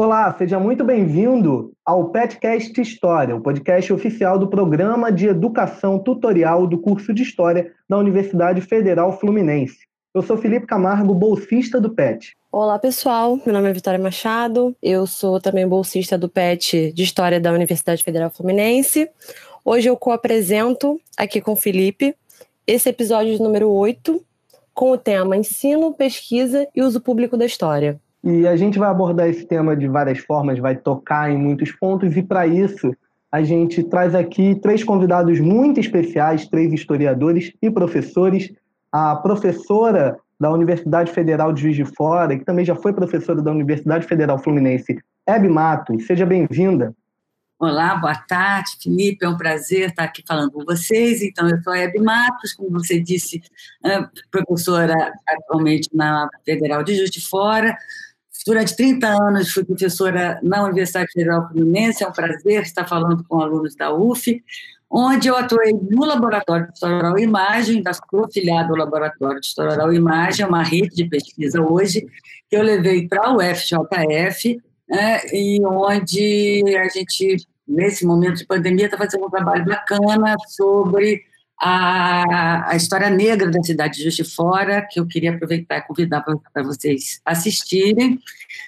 Olá, seja muito bem-vindo ao Petcast História, o podcast oficial do Programa de Educação Tutorial do curso de História da Universidade Federal Fluminense. Eu sou Felipe Camargo, bolsista do PET. Olá, pessoal. Meu nome é Vitória Machado. Eu sou também bolsista do PET de História da Universidade Federal Fluminense. Hoje eu co-apresento aqui com o Felipe esse episódio número 8 com o tema Ensino, Pesquisa e Uso Público da História. E a gente vai abordar esse tema de várias formas, vai tocar em muitos pontos, e para isso a gente traz aqui três convidados muito especiais, três historiadores e professores. A professora da Universidade Federal de Juiz de Fora, que também já foi professora da Universidade Federal Fluminense, Hebe Matos. Seja bem-vinda. Olá, boa tarde, Felipe. É um prazer estar aqui falando com vocês. Então, eu sou a Hebe Matos, como você disse, professora atualmente na Federal de Juiz de Fora, Durante 30 anos fui professora na Universidade Federal Fluminense, é um prazer estar falando com alunos da UF, onde eu atuei no Laboratório de História Oral e Imagem, da sou afiliada ao Laboratório de História Oral e Imagem, uma rede de pesquisa hoje, que eu levei para o FJF, né, e onde a gente, nesse momento de pandemia, está fazendo um trabalho bacana sobre a, a história negra da cidade de Juiz de Fora, que eu queria aproveitar e convidar para vocês assistirem.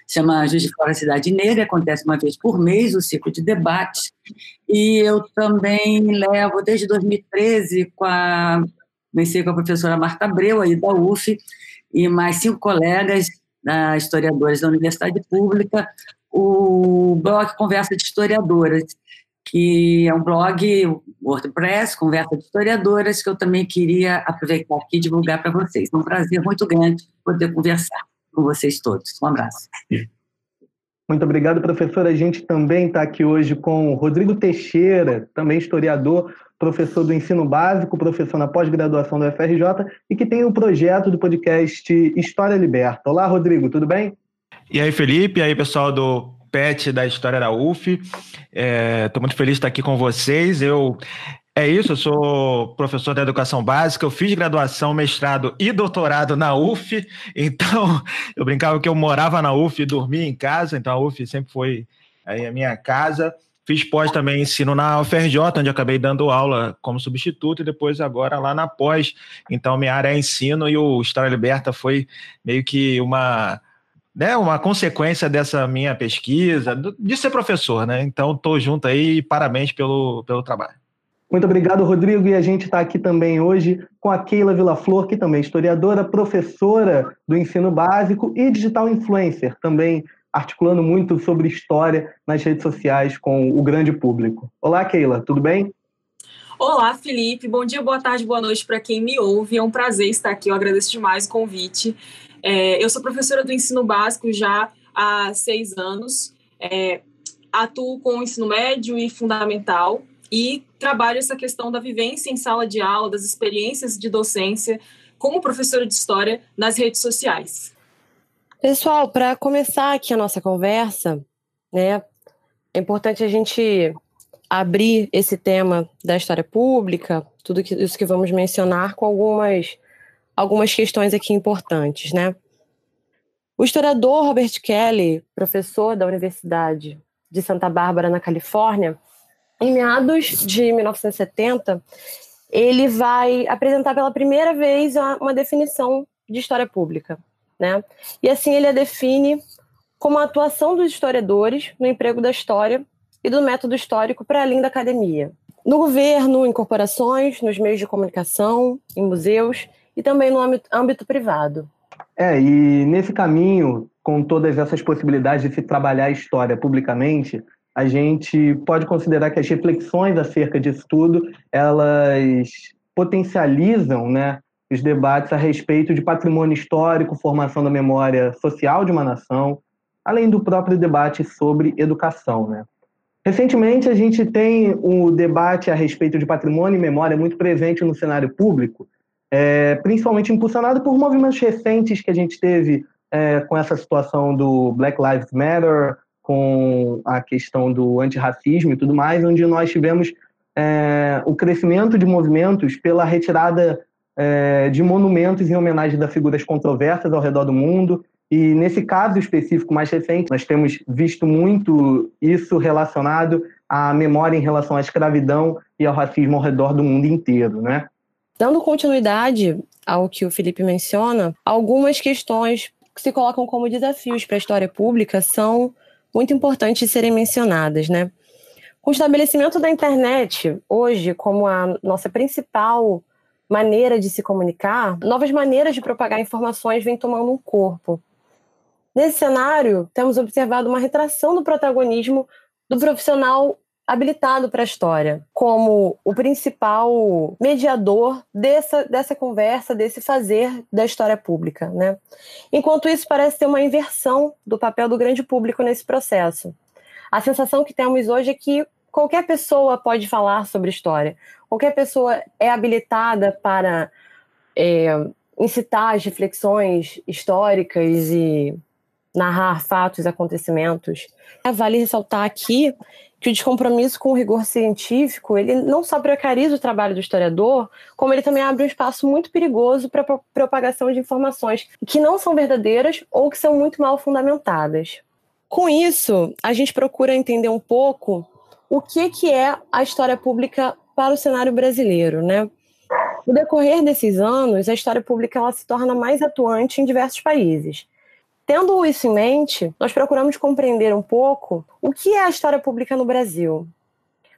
Chama Juiz de Fora Cidade Negra, acontece uma vez por mês o ciclo de debates. E eu também levo, desde 2013, com a, comecei com a professora Marta Abreu, aí da UF, e mais cinco colegas da, historiadores da Universidade Pública, o blog Conversa de Historiadoras, que é um blog WordPress, conversa de historiadoras, que eu também queria aproveitar aqui e divulgar para vocês. É um prazer muito grande poder conversar com vocês todos. Um abraço. Muito obrigado, professora. A gente também está aqui hoje com o Rodrigo Teixeira, também historiador, professor do ensino básico, professor na pós-graduação da UFRJ e que tem o um projeto do podcast História Liberta. Olá, Rodrigo, tudo bem? E aí, Felipe, e aí, pessoal do PET da História da UF. Estou é, muito feliz de estar aqui com vocês. Eu é isso, eu sou professor da educação básica, eu fiz graduação, mestrado e doutorado na UF, então eu brincava que eu morava na UF e dormia em casa, então a UF sempre foi a minha casa. Fiz pós também ensino na UFRJ, onde acabei dando aula como substituto, e depois agora lá na pós. Então minha área é ensino e o História Liberta foi meio que uma né, uma consequência dessa minha pesquisa, de ser professor, né? Então, estou junto aí e parabéns pelo, pelo trabalho. Muito obrigado, Rodrigo. E a gente está aqui também hoje com a Keila Vilaflor, que também é historiadora, professora do ensino básico e digital influencer, também articulando muito sobre história nas redes sociais com o grande público. Olá, Keila, tudo bem? Olá, Felipe. Bom dia, boa tarde, boa noite para quem me ouve. É um prazer estar aqui. Eu agradeço demais o convite. É, eu sou professora do ensino básico já há seis anos, é, atuo com ensino médio e fundamental e trabalho essa questão da vivência em sala de aula, das experiências de docência como professora de história nas redes sociais. Pessoal, para começar aqui a nossa conversa, né, é importante a gente abrir esse tema da história pública, tudo isso que vamos mencionar, com algumas algumas questões aqui importantes, né? O historiador Robert Kelly, professor da Universidade de Santa Bárbara, na Califórnia, em meados de 1970, ele vai apresentar pela primeira vez uma definição de história pública, né? E assim ele a define como a atuação dos historiadores no emprego da história e do método histórico para além da academia. No governo, em corporações, nos meios de comunicação, em museus e também no âmbito, âmbito privado. É, e nesse caminho, com todas essas possibilidades de se trabalhar a história publicamente, a gente pode considerar que as reflexões acerca disso tudo, elas potencializam né, os debates a respeito de patrimônio histórico, formação da memória social de uma nação, além do próprio debate sobre educação. Né? Recentemente, a gente tem o debate a respeito de patrimônio e memória muito presente no cenário público, é, principalmente impulsionado por movimentos recentes que a gente teve é, com essa situação do Black Lives Matter, com a questão do antirracismo e tudo mais, onde nós tivemos é, o crescimento de movimentos pela retirada é, de monumentos em homenagem a figuras controversas ao redor do mundo, E nesse caso específico mais recente, nós temos visto muito isso relacionado à memória em relação à escravidão e ao racismo ao redor do mundo inteiro, né? Dando continuidade ao que o Felipe menciona, algumas questões que se colocam como desafios para a história pública são muito importantes de serem mencionadas, né? Com o estabelecimento da internet hoje como a nossa principal maneira de se comunicar, novas maneiras de propagar informações vêm tomando um corpo. Nesse cenário, temos observado uma retração do protagonismo do profissional habilitado para a história, como o principal mediador dessa, dessa conversa, desse fazer da história pública. Né? Enquanto isso, parece ter uma inversão do papel do grande público nesse processo. A sensação que temos hoje é que qualquer pessoa pode falar sobre história, qualquer pessoa é habilitada para é, incitar as reflexões históricas e narrar fatos, acontecimentos. É, vale ressaltar aqui que o descompromisso com o rigor científico, ele não só precariza o trabalho do historiador, como ele também abre um espaço muito perigoso para a propagação de informações que não são verdadeiras ou que são muito mal fundamentadas. Com isso, a gente procura entender um pouco o que, que é a história pública para o cenário brasileiro, né? No decorrer desses anos, a história pública ela se torna mais atuante em diversos países. Tendo isso em mente, nós procuramos compreender um pouco o que é a história pública no Brasil.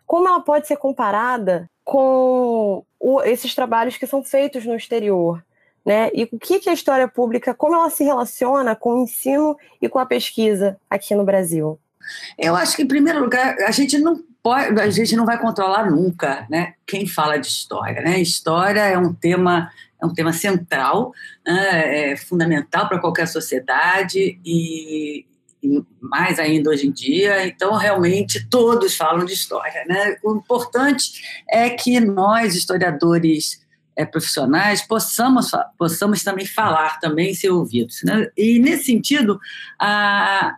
Como ela pode ser comparada com esses trabalhos que são feitos no exterior, né? E o que, que a história pública, como ela se relaciona com o ensino e com a pesquisa aqui no Brasil? Eu acho que, em primeiro lugar, a gente não pode, a gente não vai controlar nunca, né? Quem fala de história, né? História é um tema é um tema central, né, é fundamental para qualquer sociedade e, e, mais ainda hoje em dia. Então, realmente, todos falam de história. Né? O importante é que nós, historiadores é, profissionais, possamos, possamos também falar, também ser ouvidos. Né? E, nesse sentido, a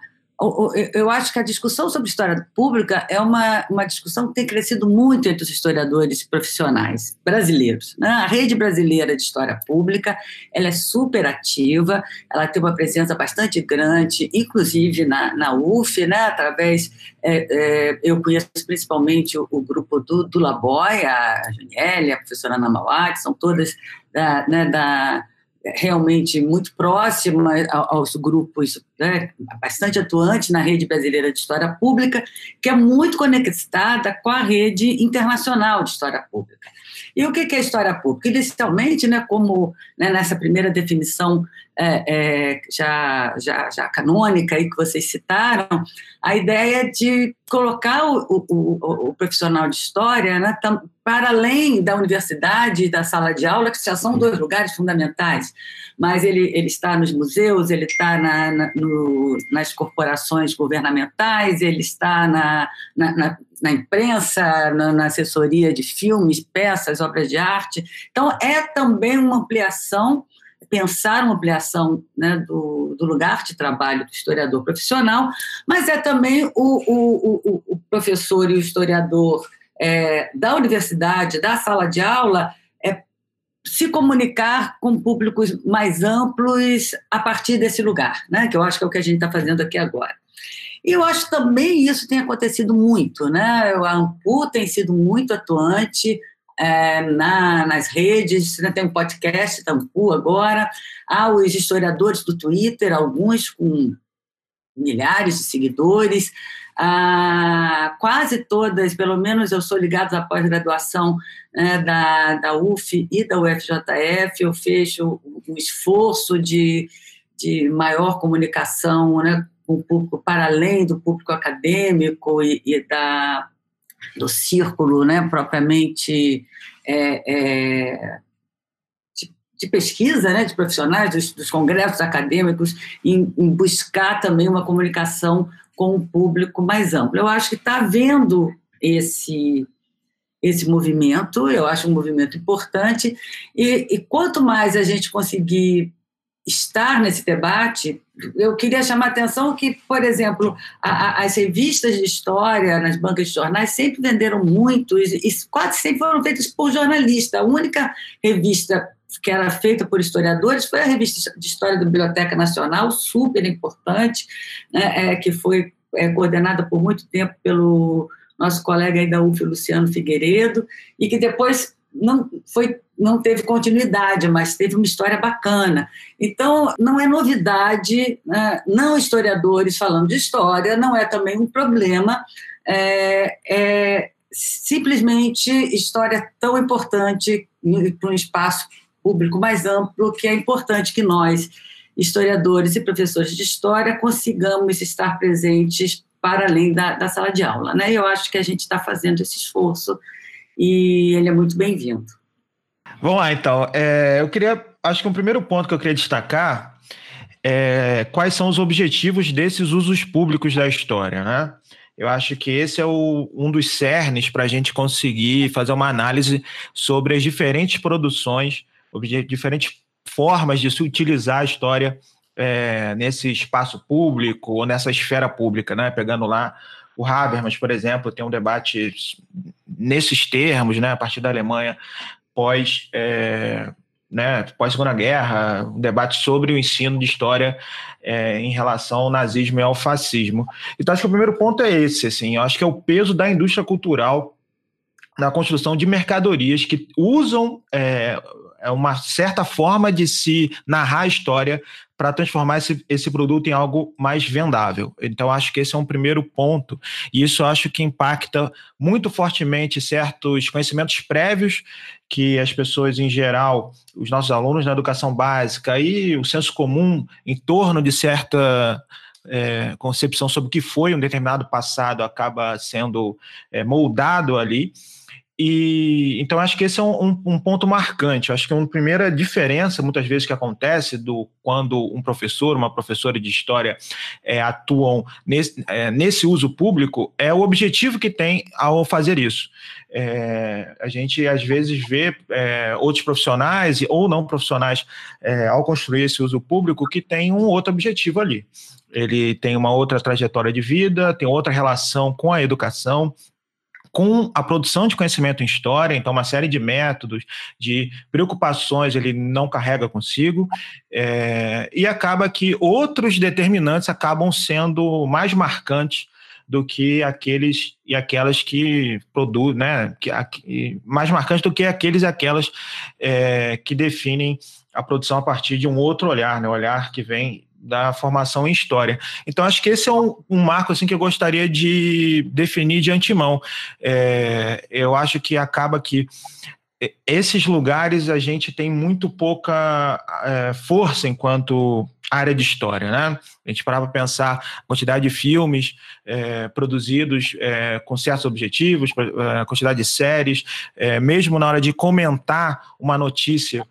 eu acho que a discussão sobre história pública é uma, uma discussão que tem crescido muito entre os historiadores profissionais brasileiros. Né? A rede brasileira de história pública ela é super ativa, ela tem uma presença bastante grande, inclusive na, na UF, né? através, é, é, eu conheço principalmente o, o grupo do, do Laboy, a Janiele, a professora Ana que são todas da, né, da realmente muito próxima aos grupos, né, bastante atuante na rede brasileira de história pública, que é muito conectada com a rede internacional de história pública. E o que é história pública? Inicialmente, né, como né, nessa primeira definição é, é, já, já, já canônica aí que vocês citaram, a ideia de colocar o, o, o profissional de história né, para além da universidade e da sala de aula, que já são dois lugares fundamentais, mas ele, ele está nos museus, ele está na, na, no, nas corporações governamentais, ele está na, na, na imprensa, na, assessoria de filmes, peças, obras de arte. Então, é também uma ampliação pensar uma ampliação né, do, do, lugar de trabalho do historiador profissional, mas é também o, o, o, o professor e o historiador é, da universidade, da sala de aula, é se comunicar com públicos mais amplos a partir desse lugar, né, que eu acho que é o que a gente está fazendo aqui agora. E eu acho também isso tem acontecido muito, né? A AMPU tem sido muito atuante é, na, nas redes, né, tem um podcast Tampu agora, há os historiadores do Twitter, alguns com milhares de seguidores, ah, quase todas, pelo menos eu sou ligada à pós-graduação né, da, da UF e da UFJF, eu fecho um esforço de, de maior comunicação né, o público, para além do público acadêmico e, e da do círculo né, propriamente é, é, de, de, pesquisa, né, de profissionais, dos, dos congressos acadêmicos, em, em, buscar também uma comunicação com o público mais amplo. Eu acho que está havendo esse esse movimento, eu acho um movimento importante, e, e quanto mais a gente conseguir estar nesse debate, eu queria chamar a atenção que, por exemplo, a, a, as revistas de história nas bancas de jornais sempre venderam muito e, quase sempre foram feitas por jornalistas. A única revista que era feita por historiadores foi a revista de História da Biblioteca Nacional, super importante, né, é, que foi é, coordenada por muito tempo pelo nosso colega aí da UF, Luciano Figueiredo, e que depois não foi não teve continuidade, mas teve uma história bacana. Então, não é novidade, né? não historiadores falando de história, não é também um problema, é, é simplesmente história tão importante para um espaço público mais amplo, que é importante que nós, historiadores e professores de história, consigamos estar presentes para além da, da sala de aula. Né? Eu acho que a gente está fazendo esse esforço e ele é muito bem-vindo. Vamos lá, então. É, eu queria, acho que um primeiro ponto que eu queria destacar é quais são os objetivos desses usos públicos da história, né? Eu acho que esse é o, um dos cernes para a gente conseguir fazer uma análise sobre as diferentes produções, diferentes formas de se utilizar a história é, nesse espaço público ou nessa esfera pública, né? Pegando lá o Habermas, por exemplo, tem um debate nesses termos, né? A partir da Alemanha pós é, né, pós Segunda Guerra, um debate sobre o ensino de história é, em relação ao nazismo e ao fascismo. Então acho que o primeiro ponto é esse, assim, eu acho que é o peso da indústria cultural na construção de mercadorias que usam é, é uma certa forma de se narrar a história para transformar esse, esse produto em algo mais vendável. Então, acho que esse é um primeiro ponto, e isso acho que impacta muito fortemente certos conhecimentos prévios que as pessoas, em geral, os nossos alunos na educação básica e o senso comum em torno de certa é, concepção sobre o que foi um determinado passado acaba sendo é, moldado ali. E então acho que esse é um, um, ponto marcante. Acho que uma primeira diferença, muitas vezes, que acontece do quando um professor, uma professora de história é, atuam nesse, é, nesse uso público é o objetivo que tem ao fazer isso. É, a gente às vezes vê é, outros profissionais ou não profissionais é, ao construir esse uso público que tem um outro objetivo ali. Ele tem uma outra trajetória de vida, tem outra relação com a educação, com a produção de conhecimento em história, então uma série de métodos, de preocupações ele não carrega consigo, é, e acaba que outros determinantes acabam sendo mais marcantes do que aqueles e aquelas que produzem, né, que, mais marcantes do que aqueles e aquelas é, que definem a produção a partir de um outro olhar, né, olhar que vem da formação em história. Então, acho que esse é um, um marco assim, que eu gostaria de definir de antemão. É, eu acho que acaba que esses lugares a gente tem muito pouca é, força enquanto área de história, né? A gente parava para pensar a quantidade de filmes é, produzidos é, com certos objetivos, a é, quantidade de séries, é, mesmo na hora de comentar uma notícia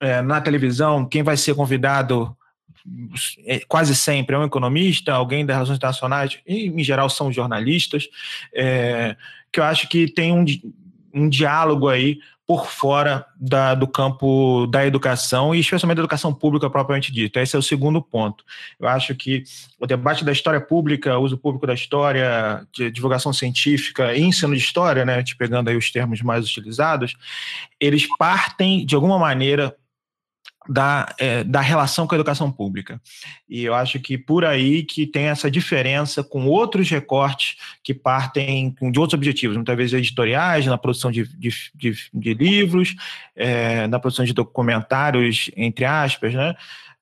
é, na televisão, quem vai ser convidado é, quase sempre é um economista, alguém das relações internacionais, e em geral são jornalistas, é, que eu acho que tem um, um diálogo aí por fora da, do campo da educação e especialmente da educação pública propriamente dita. Esse é o segundo ponto. Eu acho que o debate da história pública, uso público da história, divulgação científica e ensino de história, né, te pegando aí os termos mais utilizados, eles partem de alguma maneira da, é, da relação com a educação pública. E eu acho que por aí que tem essa diferença com outros recortes que partem de outros objetivos, muitas vezes editoriais, na produção de, de, de, de livros, é, na produção de documentários, entre aspas, né?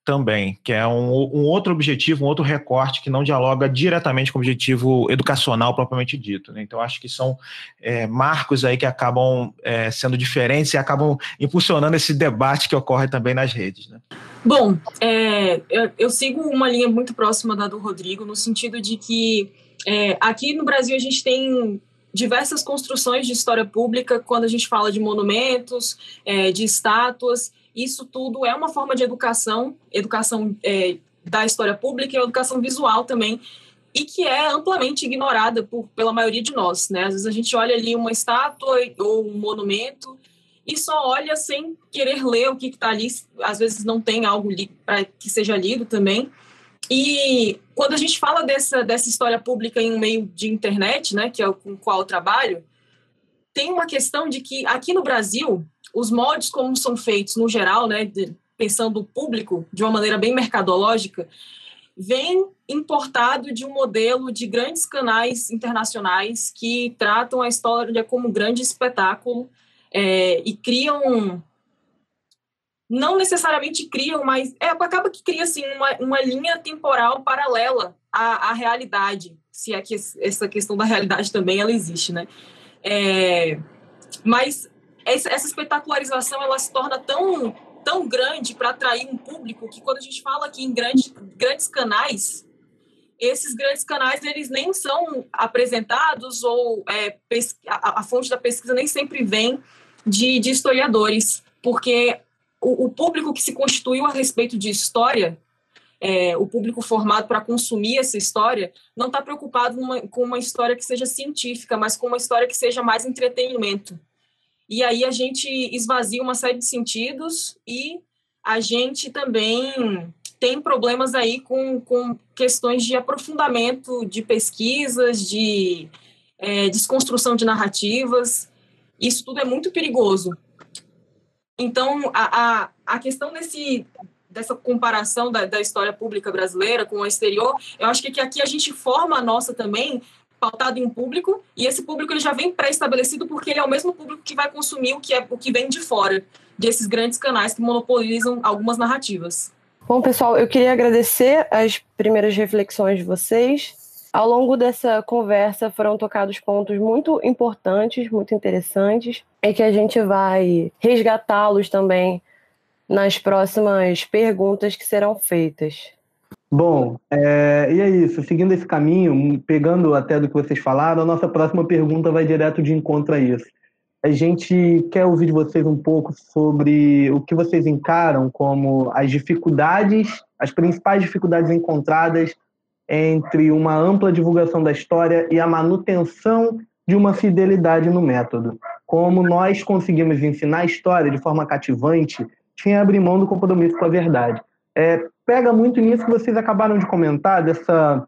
Também, que é um, um, outro objetivo, um outro recorte que não dialoga diretamente com o objetivo educacional propriamente dito. Né? Então, acho que são é, marcos aí que acabam é, sendo diferentes e acabam impulsionando esse debate que ocorre também nas redes. Né? Bom, é, eu, eu, sigo uma linha muito próxima da do Rodrigo, no sentido de que é, aqui no Brasil a gente tem diversas construções de história pública quando a gente fala de monumentos, é, de estátuas, isso tudo é uma forma de educação, educação é, da história pública e educação visual também, e que é amplamente ignorada por, pela maioria de nós. Né? Às vezes a gente olha ali uma estátua ou um monumento e só olha sem querer ler o que está ali, às vezes não tem algo para que seja lido também. E quando a gente fala dessa, dessa história pública em um meio de internet, né, que é com o qual eu trabalho, tem uma questão de que aqui no Brasil os moldes como são feitos no geral, né, de, pensando o público de uma maneira bem mercadológica, vem importado de um modelo de grandes canais internacionais que tratam a história como um grande espetáculo é, e criam não necessariamente criam, mas é, acaba que cria assim, uma, uma linha temporal paralela à, à realidade, se é que essa questão da realidade também ela existe, né? É, mas essa, espetacularização ela se torna tão tão grande para atrair um público que quando a gente fala aqui em grandes, grandes canais, esses grandes canais eles nem são apresentados ou é, a, a, fonte da pesquisa nem sempre vem de, de historiadores, porque o, o, público que se constituiu a respeito de história, é, o público formado para consumir essa história, não está preocupado numa, com uma história que seja científica, mas com uma história que seja mais entretenimento. E aí a gente esvazia uma série de sentidos e a gente também tem problemas aí com, com questões de aprofundamento de pesquisas, de é, desconstrução de narrativas. Isso tudo é muito perigoso. Então, a, a, a questão desse, dessa comparação da, da história pública brasileira com o exterior, eu acho que, que aqui a gente forma a nossa também pautado em público, e esse público ele já vem pré-estabelecido porque ele é o mesmo público que vai consumir o que, é, o que vem de fora, desses grandes canais que monopolizam algumas narrativas. Bom, pessoal, eu queria agradecer as primeiras reflexões de vocês. Ao longo dessa conversa foram tocados pontos muito importantes, muito interessantes, e que a gente vai resgatá-los também nas próximas perguntas que serão feitas. Bom, é, e é isso. Seguindo esse caminho, pegando até do que vocês falaram, a nossa próxima pergunta vai direto de encontro a isso. A gente quer ouvir de vocês um pouco sobre o que vocês encaram como as dificuldades, as principais dificuldades encontradas entre uma ampla divulgação da história e a manutenção de uma fidelidade no método. Como nós conseguimos ensinar a história de forma cativante sem abrir mão do compromisso com a verdade. É, pega muito nisso que vocês acabaram de comentar, dessa.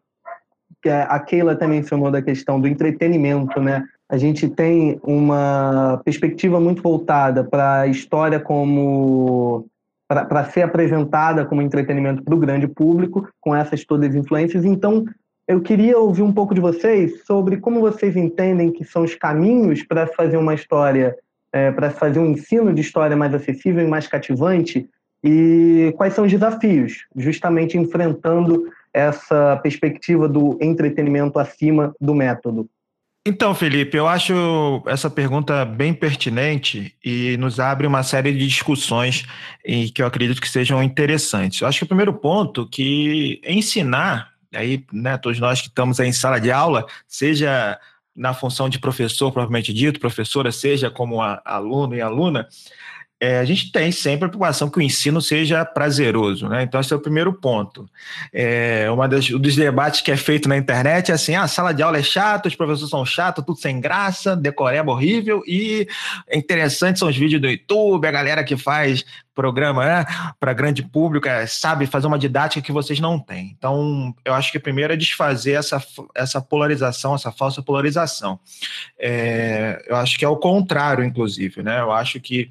que a Keila até mencionou da questão do entretenimento, né? A gente tem uma perspectiva muito voltada para a história como. para ser apresentada como entretenimento para o grande público, com essas todas as influências. Então, eu queria ouvir um pouco de vocês sobre como vocês entendem que são os caminhos para fazer uma história, é, para fazer um ensino de história mais acessível e mais cativante, e quais são os desafios, justamente enfrentando essa perspectiva do entretenimento acima do método? Então, Felipe, eu acho essa pergunta bem pertinente e nos abre uma série de discussões que eu acredito que sejam interessantes. Eu acho que o primeiro ponto que ensinar, aí, né, todos nós que estamos em sala de aula, seja na função de professor propriamente dito, professora, seja como aluno e aluna, é, a gente tem sempre a preocupação que o ensino seja prazeroso, né? Então, esse é o primeiro ponto. É, uma das, um dos debates que é feito na internet é assim: ah, a sala de aula é chata, os professores são chatos, tudo sem graça, decoreba horrível, e é interessante são os vídeos do YouTube, a galera que faz programa né, para grande público, é, sabe fazer uma didática que vocês não têm. Então, eu acho que primeiro é desfazer essa, essa polarização, essa falsa polarização. É, eu acho que é o contrário, inclusive, né? Eu acho que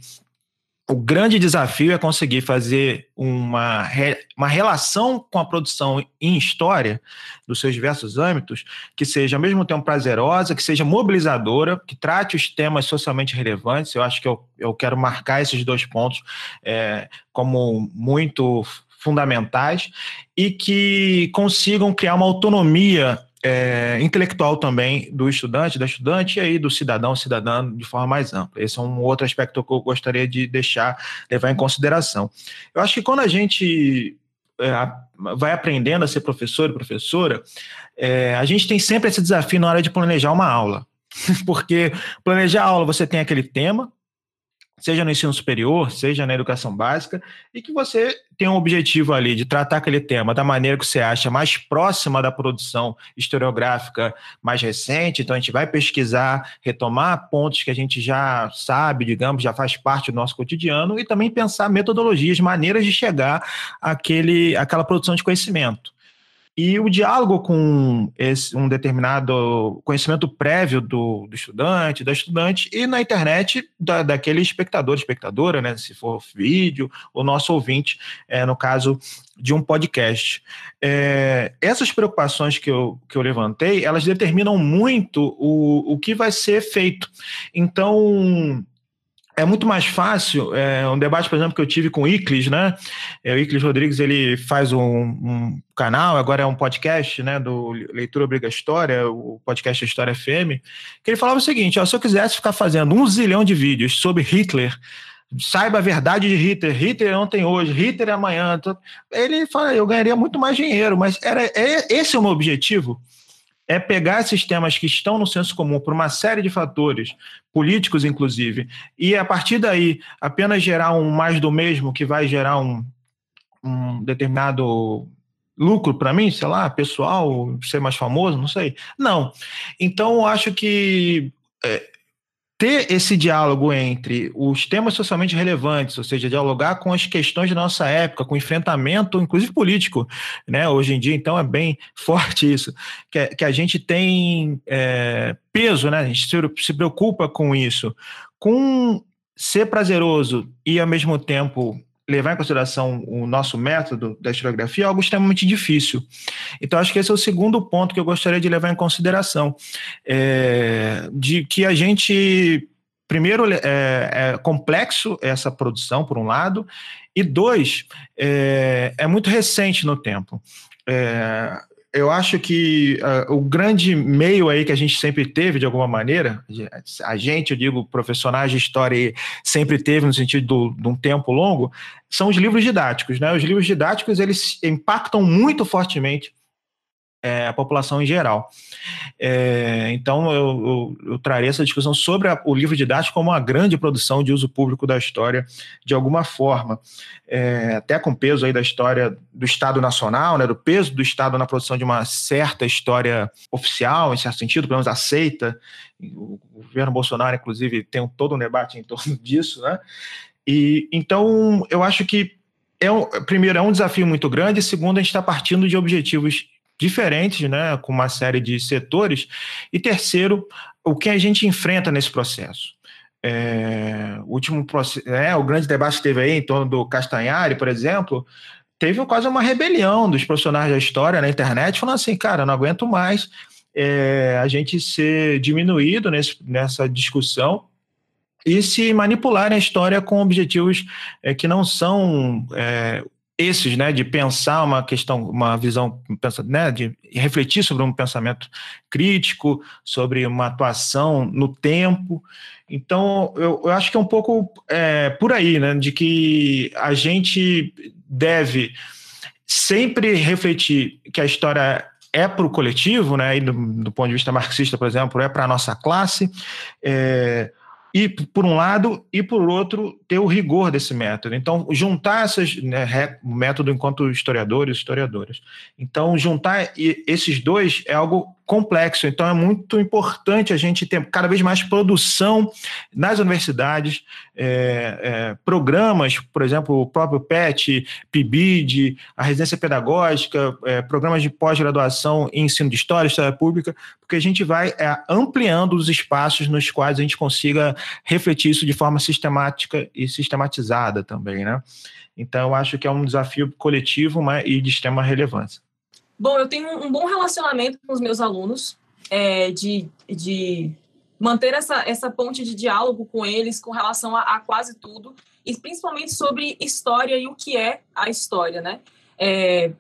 o grande desafio é conseguir fazer uma, re, uma relação com a produção em história, dos seus diversos âmbitos, que seja ao mesmo tempo prazerosa, que seja mobilizadora, que trate os temas socialmente relevantes. Eu acho que eu, eu quero marcar esses dois pontos é, como muito fundamentais e que consigam criar uma autonomia é, intelectual também do estudante, da estudante e aí do cidadão, cidadã de forma mais ampla. Esse é um outro aspecto que eu gostaria de deixar, levar em consideração. Eu acho que quando a gente é, vai aprendendo a ser professor e professora, é, a gente tem sempre esse desafio na hora de planejar uma aula. Porque planejar a aula, você tem aquele tema, seja no ensino superior, seja na educação básica, e que você tem um objetivo ali de tratar aquele tema da maneira que você acha mais próxima da produção historiográfica mais recente. Então, a gente vai pesquisar, retomar pontos que a gente já sabe, digamos, já faz parte do nosso cotidiano, e também pensar metodologias, maneiras de chegar àquele, àquela produção de conhecimento. E o diálogo com esse, um determinado conhecimento prévio do, do estudante, da estudante, e na internet da, daquele espectador, espectadora, né, se for vídeo, o nosso ouvinte, é, no caso de um podcast. É, essas preocupações que eu, que eu levantei, elas determinam muito o, o que vai ser feito. Então, é muito mais fácil, é, um debate, por exemplo, que eu tive com o Iclis, né? É, o Iclis Rodrigues, ele faz um, um, canal, agora é um podcast, né, do Leitura Obriga História, o podcast História FM, que ele falava o seguinte, ó, se eu quisesse ficar fazendo um zilhão de vídeos sobre Hitler, saiba a verdade de Hitler, Hitler ontem hoje, Hitler amanhã, ele fala, eu ganharia muito mais dinheiro, mas era, é, esse é o meu objetivo, é pegar esses temas que estão no senso comum por uma série de fatores, políticos inclusive, e a partir daí apenas gerar um mais do mesmo que vai gerar um, um determinado lucro para mim, sei lá, pessoal, ser mais famoso, não sei. Não. Então, eu acho que é, ter esse diálogo entre os temas socialmente relevantes, ou seja, dialogar com as questões da nossa época, com enfrentamento, inclusive político, né? Hoje em dia, então, é bem forte isso, que, que a gente tem é, peso, né? A gente se, se preocupa com isso, com ser prazeroso e ao mesmo tempo levar em consideração o nosso método da historiografia é algo extremamente difícil. Então, acho que esse é o segundo ponto que eu gostaria de levar em consideração, é, de que a gente primeiro é, é, complexo essa produção por um lado e dois é, é muito recente no tempo. É, eu acho que uh, o grande meio aí que a gente sempre teve, de alguma maneira, a gente, eu digo, profissionais de história sempre teve no sentido de um tempo longo, são os livros didáticos. Né? Os livros didáticos, eles impactam muito fortemente é, a população em geral. É, então, eu, eu, eu, trarei essa discussão sobre a, o livro didático como uma grande produção de uso público da história, de alguma forma, é, até com peso aí da história do Estado Nacional, né, do peso do Estado na produção de uma certa história oficial, em certo sentido, pelo menos aceita. O governo Bolsonaro, inclusive, tem todo um debate em torno disso, né? E então eu acho que é um, primeiro é um desafio muito grande, segundo a gente está partindo de objetivos diferentes, né, com uma série de setores. E terceiro, o que a gente enfrenta nesse processo. É, o último é, o grande debate que teve aí em torno do Castanhari, por exemplo, teve quase uma rebelião dos profissionais da história na internet, falando assim, cara, não aguento mais é, a gente ser diminuído nesse, nessa discussão e se manipular a história com objetivos é, que não são é, esses, né, de pensar uma questão, uma visão, né, de refletir sobre um pensamento crítico, sobre uma atuação no tempo. Então, eu, eu acho que é um pouco é, por aí, né, de que a gente deve sempre refletir que a história é para o coletivo, né, do, do, ponto de vista marxista, por exemplo, é para a nossa classe. É, e por um lado, e por outro, ter o rigor desse método. Então, juntar essas, né, método enquanto historiadores historiadoras. Então, juntar esses dois é algo complexo. Então, é muito importante a gente ter cada vez mais produção nas universidades, é, é, programas, por exemplo, o próprio PET, PIBID, a residência pedagógica, é, programas de pós-graduação em ensino de história, história pública, porque a gente vai é, ampliando os espaços nos quais a gente consiga refletir isso de forma sistemática e sistematizada também, né? Então, eu acho que é um desafio coletivo e de extrema relevância. Bom, eu tenho um bom relacionamento com os meus alunos, é, de, de manter essa, essa ponte de diálogo com eles com relação a, a, quase tudo, e principalmente sobre história e o que é a história, né? É,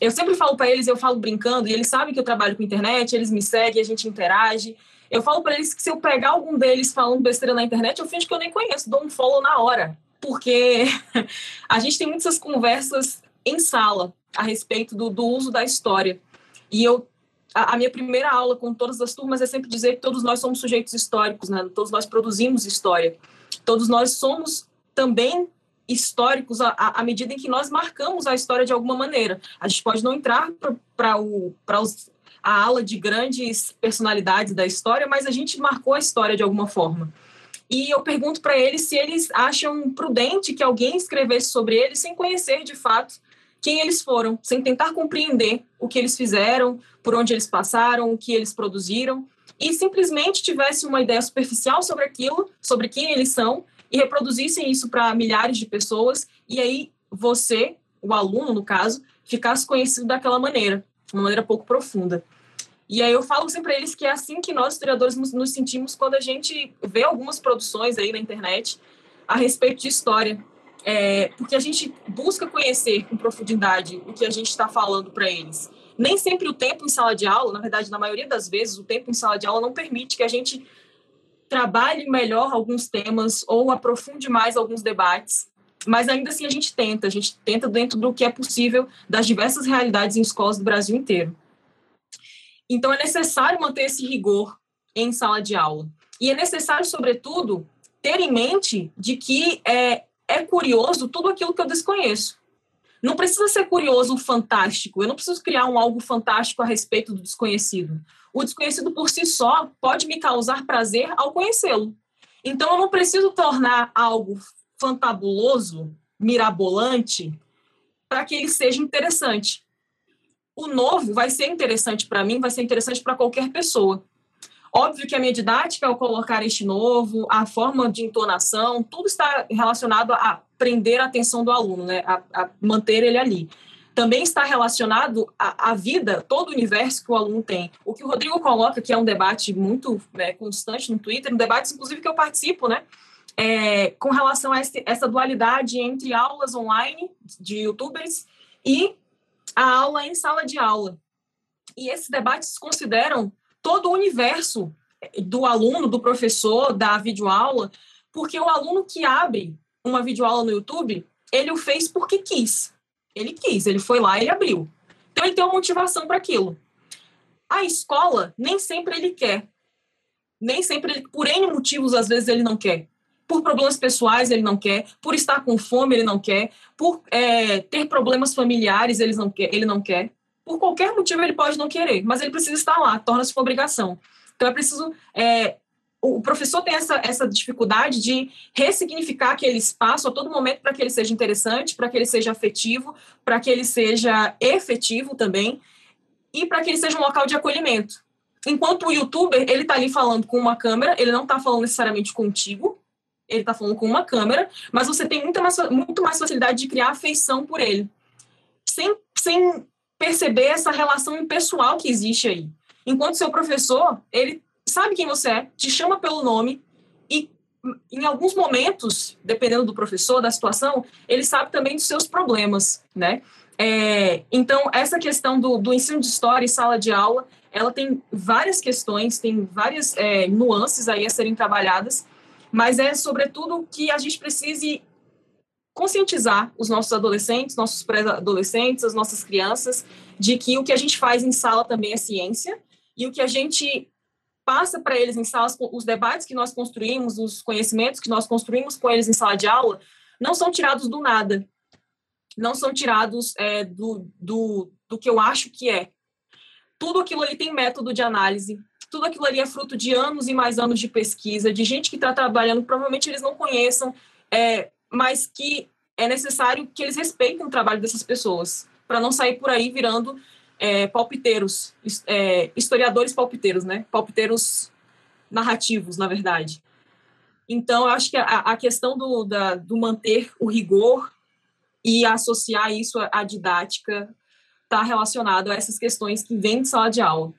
eu sempre falo para eles, eu falo brincando, e eles sabem que eu trabalho com internet, eles me seguem, a gente interage. Eu falo para eles que se eu pegar algum deles falando besteira na internet, eu fingo que eu nem conheço, dou um follow na hora, porque a gente tem muitas conversas em sala a respeito do, do uso da história. E eu a, a, minha primeira aula com todas as turmas é sempre dizer que todos nós somos sujeitos históricos, né? Todos nós produzimos história. Todos nós somos também históricos à, medida em que nós marcamos a história de alguma maneira. A gente pode não entrar para o para a ala de grandes personalidades da história, mas a gente marcou a história de alguma forma. E eu pergunto para eles se eles acham prudente que alguém escrevesse sobre eles sem conhecer de fato quem eles foram, sem tentar compreender o que eles fizeram, por onde eles passaram, o que eles produziram, e simplesmente tivesse uma ideia superficial sobre aquilo, sobre quem eles são, e reproduzissem isso para milhares de pessoas, e aí você, o aluno no caso, ficasse conhecido daquela maneira, de uma maneira pouco profunda. E aí eu falo sempre para eles que é assim que nós, historiadores, nos, sentimos quando a gente vê algumas produções aí na internet a respeito de história. É, porque a gente busca conhecer com profundidade o que a gente está falando para eles. Nem sempre o tempo em sala de aula, na verdade, na maioria das vezes, o tempo em sala de aula não permite que a gente trabalhe melhor alguns temas ou aprofunde mais alguns debates. Mas ainda assim a gente tenta, a gente tenta dentro do que é possível das diversas realidades em escolas do Brasil inteiro. Então é necessário manter esse rigor em sala de aula. E é necessário, sobretudo, ter em mente de que é, é curioso tudo aquilo que eu desconheço. Não precisa ser curioso fantástico. Eu não preciso criar um algo fantástico a respeito do desconhecido. O desconhecido por si só pode me causar prazer ao conhecê-lo. Então eu não preciso tornar algo fantabuloso, mirabolante, para que ele seja interessante. O novo vai ser interessante para mim, vai ser interessante para qualquer pessoa. Óbvio que a minha didática, ao colocar este novo, a forma de entonação, tudo está relacionado a prender a atenção do aluno, né? a, a manter ele ali. Também está relacionado à, vida, todo o universo que o aluno tem. O que o Rodrigo coloca, que é um debate muito né, constante no Twitter, um debate, inclusive, que eu participo, né? É, com relação a esse, essa dualidade entre aulas online de youtubers e a aula em sala de aula. E esses debates consideram todo o universo do aluno, do professor, da videoaula, porque o aluno que abre uma videoaula no YouTube, ele o fez porque quis. Ele quis, ele foi lá, ele abriu. Então ele tem uma motivação para aquilo. A escola, nem sempre ele quer. Nem sempre, ele, por N motivos, às vezes ele não quer. Por problemas pessoais, ele não quer. Por estar com fome, ele não quer. Por é, ter problemas familiares, ele não quer. Ele não quer por qualquer motivo ele pode não querer, mas ele precisa estar lá, torna-se uma obrigação. Então é preciso. É, o professor tem essa, essa dificuldade de ressignificar aquele espaço a todo momento para que ele seja interessante, para que ele seja afetivo, para que ele seja efetivo também e para que ele seja um local de acolhimento. Enquanto o youtuber, ele está ali falando com uma câmera, ele não está falando necessariamente contigo, ele está falando com uma câmera, mas você tem muita mais, muito mais facilidade de criar afeição por ele. Sem, sem perceber essa relação impessoal que existe aí. Enquanto seu professor, ele sabe quem você é, te chama pelo nome e em alguns momentos, dependendo do professor, da situação, ele sabe também dos seus problemas, né? É, então, essa questão do, do ensino de história e sala de aula, ela tem várias questões, tem várias é, nuances aí a serem trabalhadas, mas é sobretudo que a gente precise conscientizar os nossos adolescentes, nossos pré-adolescentes, as nossas crianças, de que o que a gente faz em sala também é ciência e o que a gente passa para eles em salas, os debates que nós construímos, os conhecimentos que nós construímos com eles em sala de aula, não são tirados do nada, não são tirados é, do, do, do que eu acho que é. Tudo aquilo ali tem método de análise, tudo aquilo ali é fruto de anos e mais anos de pesquisa, de gente que está trabalhando, provavelmente eles não conheçam, é, mas que é necessário que eles respeitem o trabalho dessas pessoas, para não sair por aí virando é, palpiteiros, é, historiadores palpiteiros, né? Palpiteiros narrativos, na verdade. Então, eu acho que a, a questão do, da, do manter o rigor e associar isso à didática está relacionado a essas questões que vêm de sala de aula.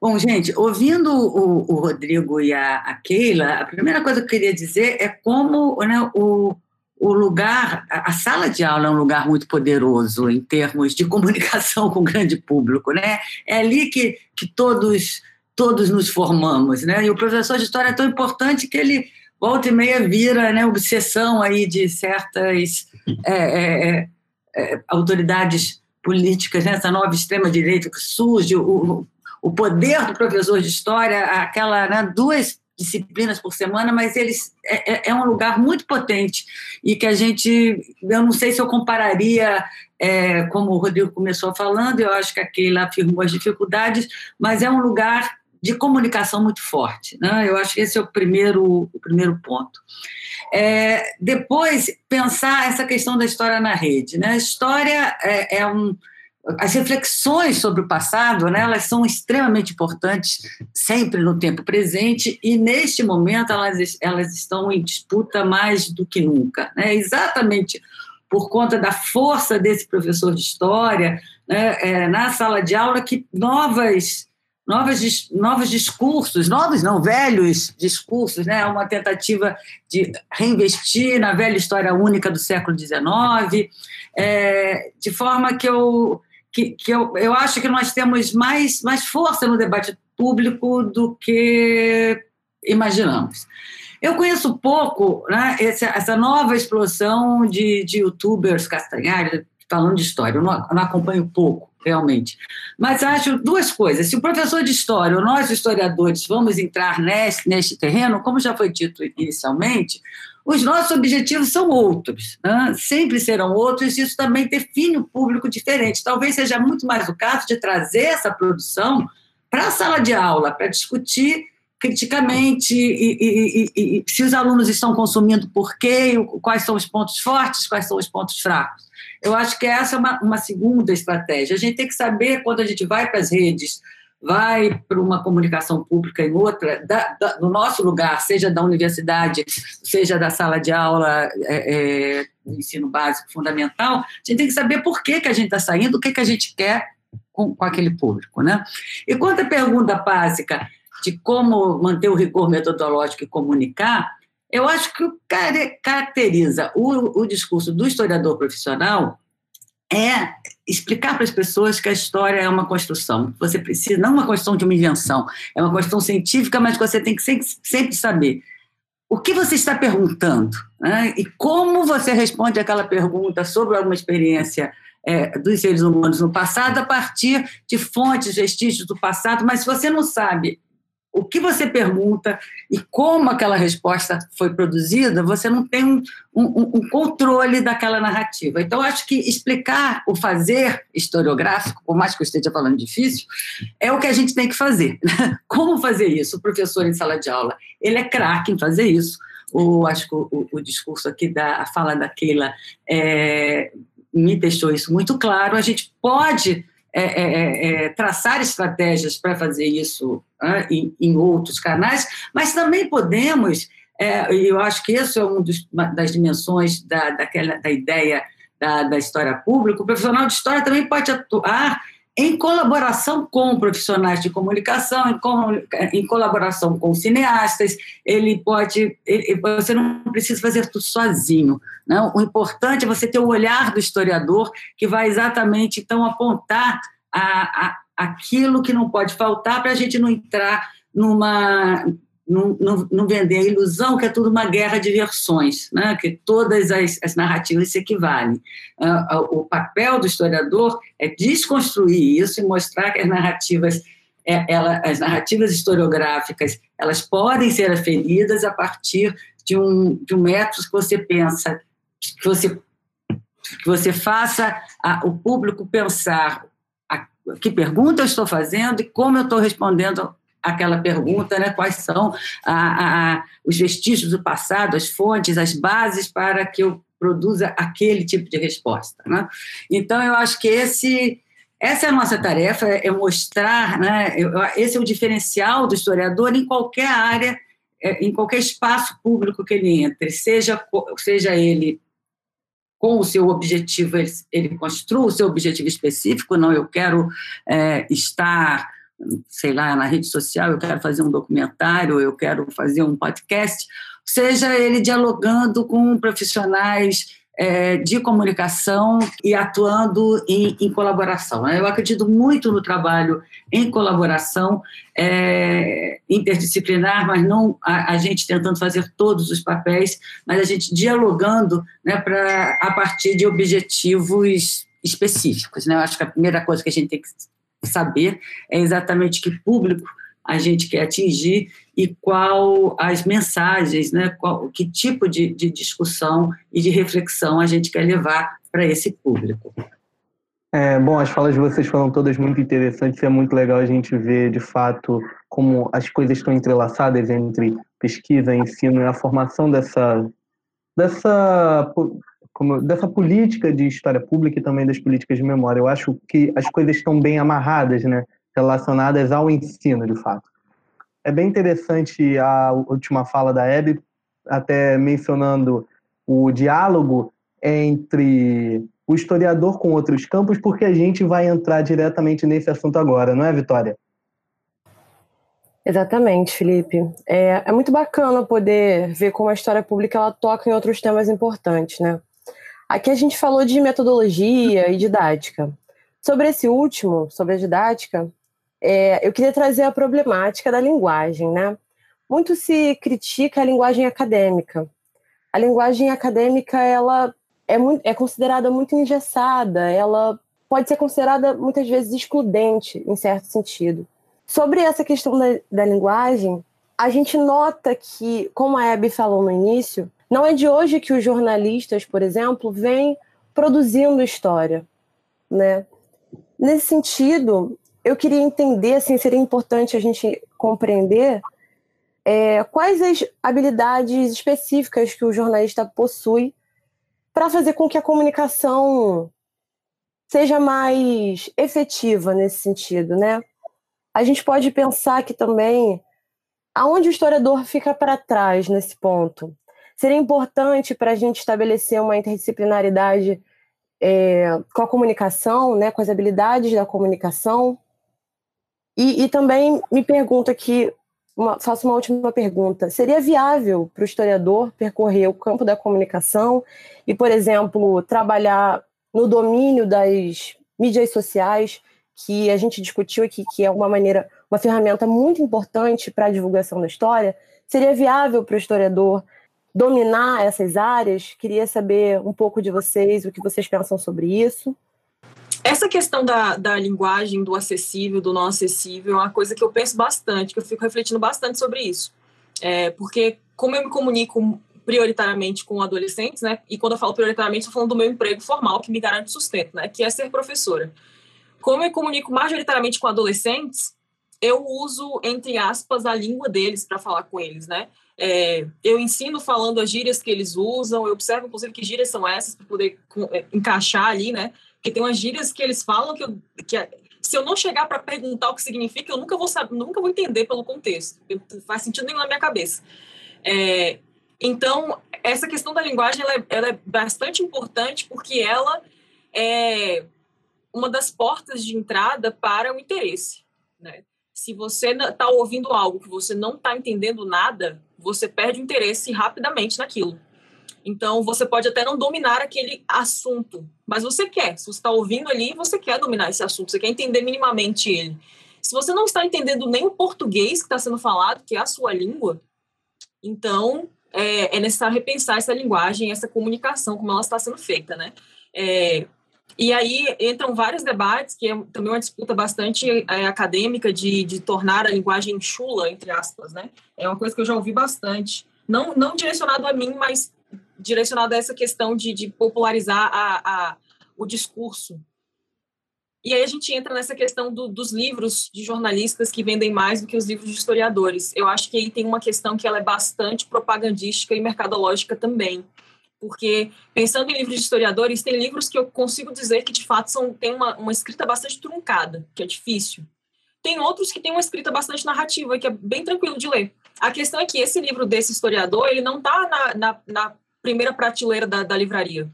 Bom, gente, ouvindo o, o Rodrigo e a, a, Keila, a primeira coisa que eu queria dizer é como né, o, o lugar, a sala de aula é um lugar muito poderoso em termos de comunicação com o grande público, né? É ali que, que todos todos nos formamos, né? E o professor de história é tão importante que ele volta e meia vira, né, obsessão aí de certas é, é, é, é autoridades políticas, né? essa nova extrema direita que surge, o, o poder do professor de história, aquela né, duas disciplinas por semana, mas eles é, é, é, um lugar muito potente e que a gente, eu não sei se eu compararia, é, como o Rodrigo começou falando, eu acho que aquele afirmou as dificuldades, mas é um lugar de comunicação muito forte. Né? Eu acho que esse é o primeiro, o primeiro ponto. É, depois, pensar essa questão da história na rede. Né? A história é, é um. As reflexões sobre o passado, né, elas são extremamente importantes sempre no tempo presente e neste momento elas, elas estão em disputa mais do que nunca. Né? Exatamente por conta da força desse professor de história né, é, na sala de aula que novas novos, novos discursos, novos não, velhos discursos, né? uma tentativa de reinvestir na velha história única do século XIX, é, de forma que, eu, que, que eu, eu acho que nós temos mais, mais força no debate público do que imaginamos. Eu conheço pouco né, essa, essa nova explosão de, de youtubers castanhares falando de história, eu não, não acompanho pouco realmente. Mas acho duas coisas. Se o professor de história, ou nós historiadores, vamos entrar neste, neste terreno, como já foi dito inicialmente, os nossos objetivos são outros, né? sempre serão outros, e isso também define um público diferente. Talvez seja muito mais o caso de trazer essa produção para a sala de aula, para discutir criticamente e, e, e, e, se os alunos estão consumindo por quê, quais são os pontos fortes, quais são os pontos fracos. Eu acho que essa é uma, uma segunda estratégia. A gente tem que saber, quando a gente vai para as redes, vai para uma comunicação pública em outra, da, da, no nosso lugar, seja da universidade, seja da sala de aula é, é, ensino básico fundamental, a gente tem que saber por que, que a gente está saindo, o que, que a gente quer com, com aquele público. Né? E quanto à pergunta básica de como manter o rigor metodológico e comunicar, eu acho que o que caracteriza o, o discurso do historiador profissional é explicar para as pessoas que a história é uma construção. Você precisa, não uma construção de uma invenção, é uma construção científica, mas você tem que sempre, sempre saber o que você está perguntando né? e como você responde aquela pergunta sobre alguma experiência é, dos seres humanos no passado a partir de fontes, vestígios do passado, mas se você não sabe o que você pergunta e como aquela resposta foi produzida, você não tem um, um, um, controle daquela narrativa. Então, acho que explicar o fazer historiográfico, por mais que eu esteja falando difícil, é o que a gente tem que fazer. Como fazer isso? O professor em sala de aula, ele é craque em fazer isso. O, acho que o, o, discurso aqui, da, a fala da Keila, é, me deixou isso muito claro. A gente pode é, é, é, é, traçar estratégias para fazer isso né, em, em, outros canais, mas também podemos, é, e eu acho que isso é uma das dimensões da, daquela, da ideia da, da história pública, o profissional de história também pode atuar em colaboração com profissionais de comunicação, em, com, em colaboração com cineastas, ele pode, ele, você não precisa fazer tudo sozinho. Não? O importante é você ter o olhar do historiador que vai exatamente então apontar a, a, aquilo que não pode faltar para a gente não entrar numa não, não, não, vender a ilusão que é tudo uma guerra de versões, né? que todas as, as narrativas se equivalem. Uh, o papel do historiador é desconstruir isso e mostrar que as narrativas, é, ela, as narrativas historiográficas, elas podem ser aferidas a partir de um, de um método que você pensa, que você, que você faça a, o público pensar que pergunta eu estou fazendo e como eu estou respondendo aquela pergunta, né, quais são a, a, os vestígios do passado, as fontes, as bases para que eu produza aquele tipo de resposta. Né? Então, eu acho que esse, essa é a nossa tarefa, é mostrar, né, esse é o diferencial do historiador em qualquer área, é, em qualquer espaço público que ele entre, seja, seja ele com o seu objetivo, ele, ele construa o seu objetivo específico, não, eu quero é, estar sei lá, na rede social, eu quero fazer um documentário, eu quero fazer um podcast, seja ele dialogando com profissionais é, de comunicação e atuando em, em, colaboração. Eu acredito muito no trabalho em colaboração é, interdisciplinar, mas não a, a, gente tentando fazer todos os papéis, mas a gente dialogando né, pra, a partir de objetivos específicos. Né? Eu acho que a primeira coisa que a gente tem que saber é exatamente que público a gente quer atingir e qual as mensagens, né, qual, que tipo de, de discussão e de reflexão a gente quer levar para esse público. É, bom, as falas de vocês foram todas muito interessantes. É muito legal a gente ver, de fato, como as coisas estão entrelaçadas entre pesquisa, ensino e a formação dessa, dessa, como, dessa política de história pública e também das políticas de memória. Eu acho que as coisas estão bem amarradas, né, relacionadas ao ensino, de fato. É bem interessante a última fala da Hebe, até mencionando o diálogo entre o historiador com outros campos, porque a gente vai entrar diretamente nesse assunto agora, não é, Vitória? Exatamente, Felipe. É, é muito bacana poder ver como a história pública ela toca em outros temas importantes, né? Aqui a gente falou de metodologia e didática. Sobre esse último, sobre a didática, é, eu queria trazer a problemática da linguagem, né? Muito se critica a linguagem acadêmica. A linguagem acadêmica, ela é, muito, é considerada muito engessada, ela pode ser considerada muitas vezes excludente, em certo sentido. Sobre essa questão da, da linguagem, a gente nota que, como a Abby falou no início, não é de hoje que os jornalistas, por exemplo, vêm produzindo história, né? Nesse sentido, eu queria entender, assim, seria importante a gente compreender é, quais as habilidades específicas que o jornalista possui para fazer com que a comunicação seja mais efetiva nesse sentido, né? A gente pode pensar que também aonde o historiador fica para trás nesse ponto. Seria importante para a gente estabelecer uma interdisciplinaridade é, com a comunicação, né, com as habilidades da comunicação. E, e também me pergunto aqui uma, faço uma última pergunta. Seria viável para o historiador percorrer o campo da comunicação e, por exemplo, trabalhar no domínio das mídias sociais, que a gente discutiu aqui, que é uma maneira, uma ferramenta muito importante para a divulgação da história? Seria viável para o historiador dominar essas áreas? Queria saber um pouco de vocês, o que vocês pensam sobre isso. Essa questão da, da linguagem, do acessível, do não acessível, é uma coisa que eu penso bastante, que eu fico refletindo bastante sobre isso. É, porque, como eu me comunico prioritariamente com adolescentes, né? E quando eu falo prioritariamente, estou falando do meu emprego formal, que me garante sustento, né? Que é ser professora. Como eu me comunico majoritariamente com adolescentes, eu uso, entre aspas, a língua deles para falar com eles, né? É, eu ensino falando as gírias que eles usam, eu observo, inclusive, que gírias são essas, para poder é, encaixar ali, né? Porque tem umas gírias que eles falam que, eu, que é, se eu não chegar para perguntar o que significa, eu nunca vou saber, nunca vou entender pelo contexto. Não faz sentido nenhum na minha cabeça. É, então, essa questão da linguagem ela é, ela é bastante importante porque ela é uma das portas de entrada para o interesse. Né? Se você está ouvindo algo que você não está entendendo nada, você perde o interesse rapidamente naquilo. Então, você pode até não dominar aquele assunto, mas você quer. Se você está ouvindo ali, você quer dominar esse assunto, você quer entender minimamente ele. Se você não está entendendo nem o português que está sendo falado, que é a sua língua, então é, é, necessário repensar essa linguagem, essa comunicação, como ela está sendo feita, né? É, e aí entram vários debates, que é também uma disputa bastante é, acadêmica de, de tornar a linguagem chula, entre aspas, né? É uma coisa que eu já ouvi bastante. Não, não direcionado a mim, mas direcionado a essa questão de, de popularizar a, a, o discurso. E aí a gente entra nessa questão do, dos livros de jornalistas que vendem mais do que os livros de historiadores. Eu acho que aí tem uma questão que ela é bastante propagandística e mercadológica também. Porque, pensando em livros de historiadores, tem livros que eu consigo dizer que, de fato, são, tem uma, uma escrita bastante truncada, que é difícil. Tem outros que têm uma escrita bastante narrativa, que é bem tranquilo de ler. A questão é que esse livro desse historiador, ele não está na, na, na primeira prateleira da, da livraria.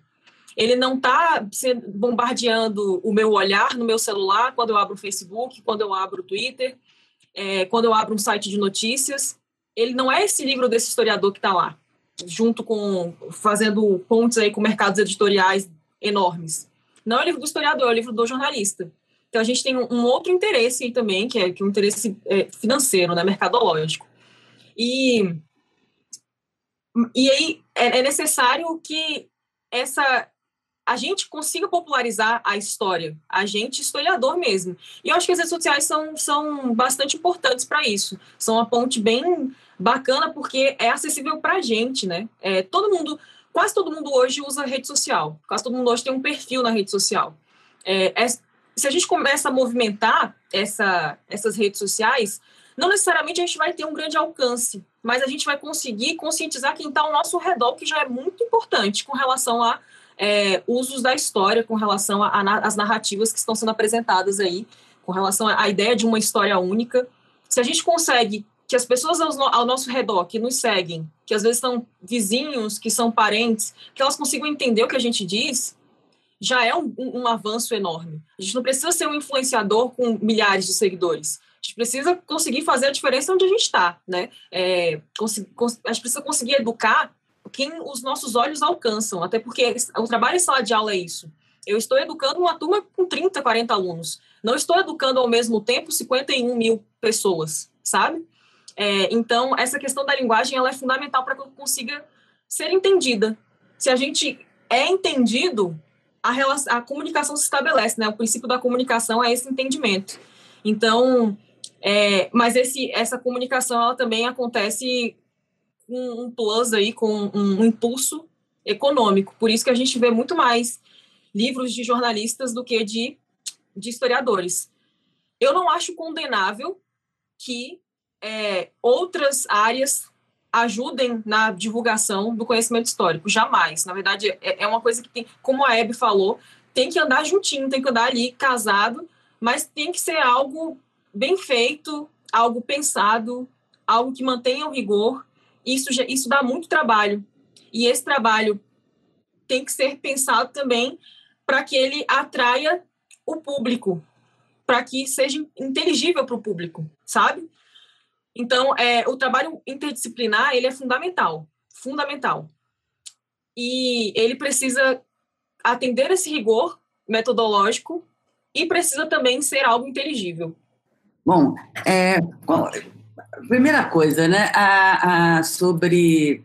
Ele não está bombardeando o meu olhar no meu celular quando eu abro o Facebook, quando eu abro o Twitter, é, quando eu abro um site de notícias. Ele não é esse livro desse historiador que está lá, junto com fazendo pontes aí com mercados editoriais enormes. Não é o livro do historiador, é o livro do jornalista. Então a gente tem um, outro interesse aí também, que é, que é um interesse é, financeiro, né, mercadológico. E e aí é, é necessário que essa a gente consiga popularizar a história, a gente historiador mesmo. E eu acho que as redes sociais são, são bastante importantes para isso. São uma ponte bem bacana porque é acessível para a gente, né? É, todo mundo, quase todo mundo hoje usa rede social. Quase todo mundo hoje tem um perfil na rede social. É, é, se a gente começa a movimentar essa, essas redes sociais, não necessariamente a gente vai ter um grande alcance, mas a gente vai conseguir conscientizar quem está ao nosso redor, que já é muito importante com relação a é, usos da história, com relação às narrativas que estão sendo apresentadas aí, com relação à ideia de uma história única. Se a gente consegue que as pessoas ao, nosso redor, que nos seguem, que às vezes são vizinhos, que são parentes, que elas consigam entender o que a gente diz, já é um, um, um, avanço enorme. A gente não precisa ser um influenciador com milhares de seguidores. A gente precisa conseguir fazer a diferença onde a gente está, né? É, a gente precisa conseguir educar quem os nossos olhos alcançam, até porque o trabalho em sala de aula é isso. Eu estou educando uma turma com 30, 40 alunos. Não estou educando ao mesmo tempo 51 mil pessoas, sabe? É, então, essa questão da linguagem ela é fundamental para que eu consiga ser entendida. Se a gente é entendido, a, relação, a comunicação se estabelece, né? O princípio da comunicação é esse entendimento. Então, é, mas esse, essa comunicação ela também acontece com um plus aí, com um, impulso econômico. Por isso que a gente vê muito mais livros de jornalistas do que de, de historiadores. Eu não acho condenável que é, outras áreas ajudem na divulgação do conhecimento histórico. Jamais. Na verdade, é, é uma coisa que tem, como a Hebe falou, tem que andar juntinho, tem que andar ali casado, mas tem que ser algo bem feito, algo pensado, algo que mantenha o rigor. Isso, isso dá muito trabalho. E esse trabalho tem que ser pensado também para que ele atraia o público, para que seja inteligível para o público, sabe? Então, é, o trabalho interdisciplinar, ele é fundamental, fundamental. E ele precisa atender esse rigor metodológico e precisa também ser algo inteligível. Bom, é, primeira coisa, né, a, a, sobre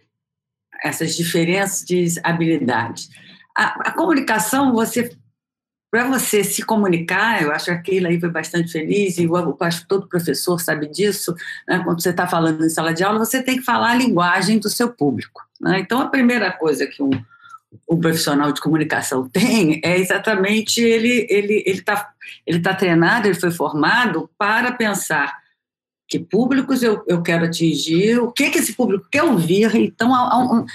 essas diferenças de habilidades. A, a comunicação, você para você se comunicar, eu acho que aquele aí foi bastante feliz, e eu acho que todo professor sabe disso, né? quando você está falando em sala de aula, você tem que falar a linguagem do seu público. Né? Então, a primeira coisa que um, um profissional de comunicação tem é exatamente ele ele ele está ele tá treinado, ele foi formado para pensar que públicos eu, eu quero atingir, o que, que esse público quer ouvir. Então, um,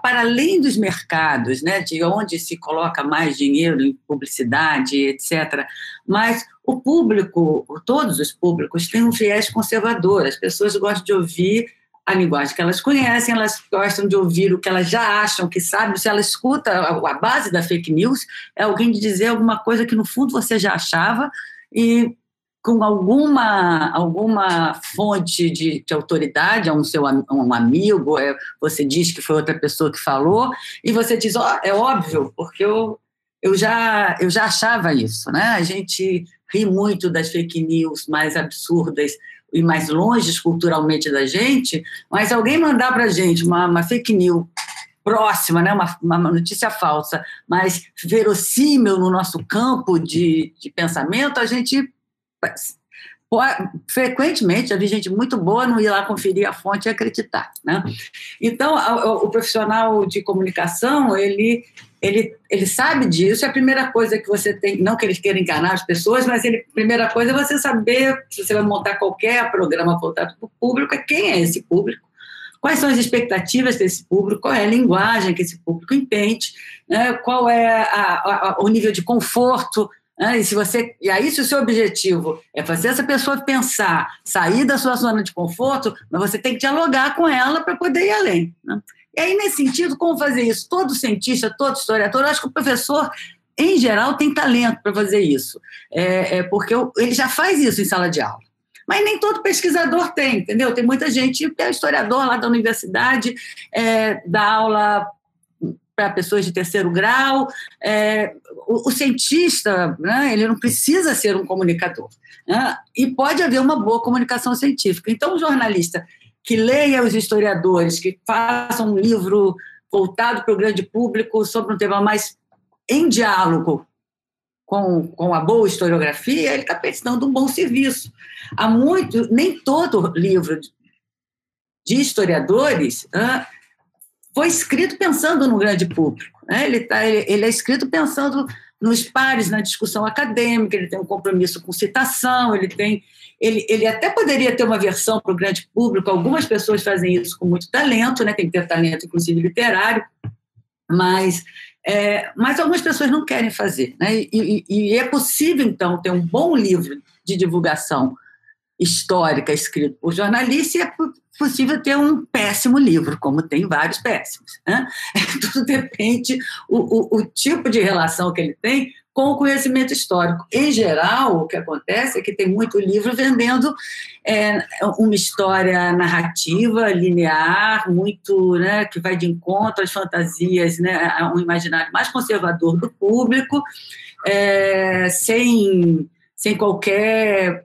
para além dos mercados, né, de onde se coloca mais dinheiro em publicidade, etc., mas o público, todos os públicos, têm um viés conservador. As pessoas gostam de ouvir a linguagem que elas conhecem, elas gostam de ouvir o que elas já acham que sabem. Se ela escuta a base da fake news, é alguém dizer alguma coisa que no fundo você já achava e com alguma, alguma fonte de, de autoridade, um seu um amigo, é, você diz que foi outra pessoa que falou, e você diz, oh, é óbvio, porque eu, eu, já, eu já achava isso, né? A gente ri muito das fake news mais absurdas e mais longe culturalmente da gente, mas alguém mandar para a gente uma, uma fake news próxima, né, uma, uma, notícia falsa, mas verossímil no nosso campo de, de pensamento, a gente frequentemente vi gente muito boa não ir lá conferir a fonte e acreditar, né? Então, o, profissional de comunicação, ele, ele, ele sabe disso, é a primeira coisa que você tem, não que ele queira enganar as pessoas, mas ele, a primeira coisa é você saber, se você vai montar qualquer programa voltado para o público, é quem é esse público, quais são as expectativas desse público, qual é a linguagem que esse público entende, né? qual é a, a, o nível de conforto né? E, se você, e aí, se o seu objetivo é fazer essa pessoa pensar, sair da sua zona de conforto, mas você tem que dialogar com ela para poder ir além. Né? E aí, nesse sentido, como fazer isso? Todo cientista, todo historiador, acho que o professor, em geral, tem talento para fazer isso, é, é porque ele já faz isso em sala de aula. Mas nem todo pesquisador tem, entendeu? Tem muita gente que é historiador lá da universidade, é, dá aula para pessoas de terceiro grau. É, o, o, cientista, né, ele não precisa ser um comunicador. Né, e pode haver uma boa comunicação científica. Então, o jornalista que leia os historiadores, que faça um livro voltado para o grande público sobre um tema mais em diálogo com, com a boa historiografia, ele está prestando um bom serviço. Há muito, nem todo livro de historiadores foi escrito pensando no grande público. Né? Ele, tá, ele, ele é escrito pensando nos pares, na discussão acadêmica, ele tem um compromisso com citação, ele tem. Ele, ele até poderia ter uma versão para o grande público, algumas pessoas fazem isso com muito talento, né? tem que ter talento, inclusive literário, mas, é, mas algumas pessoas não querem fazer. Né? E, e, e é possível, então, ter um bom livro de divulgação histórica escrito por jornalista é possível ter um péssimo livro, como tem vários péssimos. Né? Tudo depende o, o, o tipo de relação que ele tem com o conhecimento histórico. Em geral, o que acontece é que tem muito livro vendendo é, uma história narrativa, linear, muito né, que vai de encontro às fantasias, né, a um imaginário mais conservador do público, é, sem, sem qualquer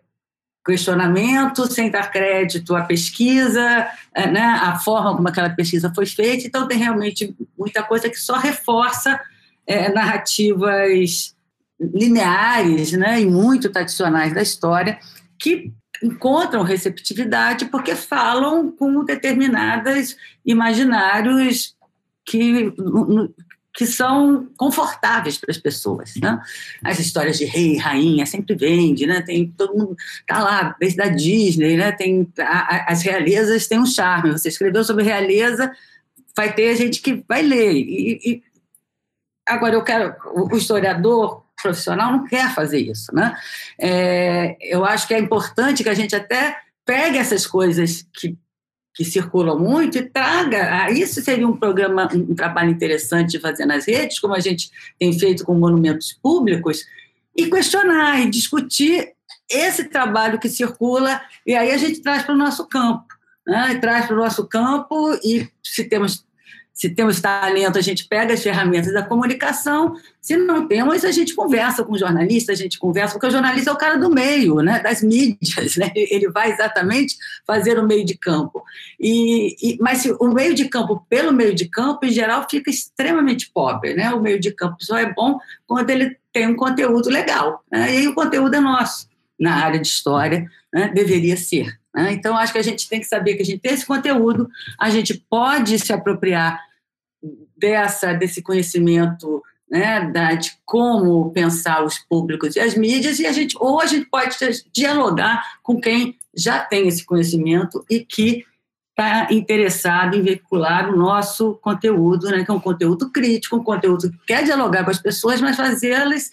questionamento, sem dar crédito à pesquisa, é, né, a forma como aquela pesquisa foi feita. Então, tem realmente muita coisa que só reforça é, narrativas lineares né, e muito tradicionais da história, que encontram receptividade porque falam com determinados imaginários que que são confortáveis para as pessoas, né? As histórias de rei, rainha sempre vende, né? Tem todo mundo tá lá desde a Disney, né? Tem a, a, as realezas têm um charme. Você escreveu sobre realeza, vai ter gente que vai ler. E, e agora eu quero o historiador profissional não quer fazer isso, né? É, eu acho que é importante que a gente até pegue essas coisas que que circulam muito e traga. Ah, isso seria um programa, um trabalho interessante de fazer nas redes, como a gente tem feito com monumentos públicos, e questionar e discutir esse trabalho que circula, e aí a gente traz para o nosso campo. Né? Traz para o nosso campo, e se temos se temos talento, a gente pega as ferramentas da comunicação. Se não temos, a gente conversa com o jornalista, a gente conversa, porque o jornalista é o cara do meio, né, das mídias, né? ele vai exatamente fazer o meio de campo. E, e, mas o meio de campo, pelo meio de campo, em geral, fica extremamente pobre. Né? O meio de campo só é bom quando ele tem um conteúdo legal. Né? E aí o conteúdo é nosso, na área de história, né? deveria ser. Né? Então, acho que a gente tem que saber que a gente tem esse conteúdo, a gente pode se apropriar dessa desse conhecimento né, da, de como pensar os públicos e as mídias, e a gente, ou a gente pode dialogar com quem já tem esse conhecimento e que está interessado em veicular o nosso conteúdo, né, que é um conteúdo crítico, um conteúdo que quer dialogar com as pessoas, mas fazê-las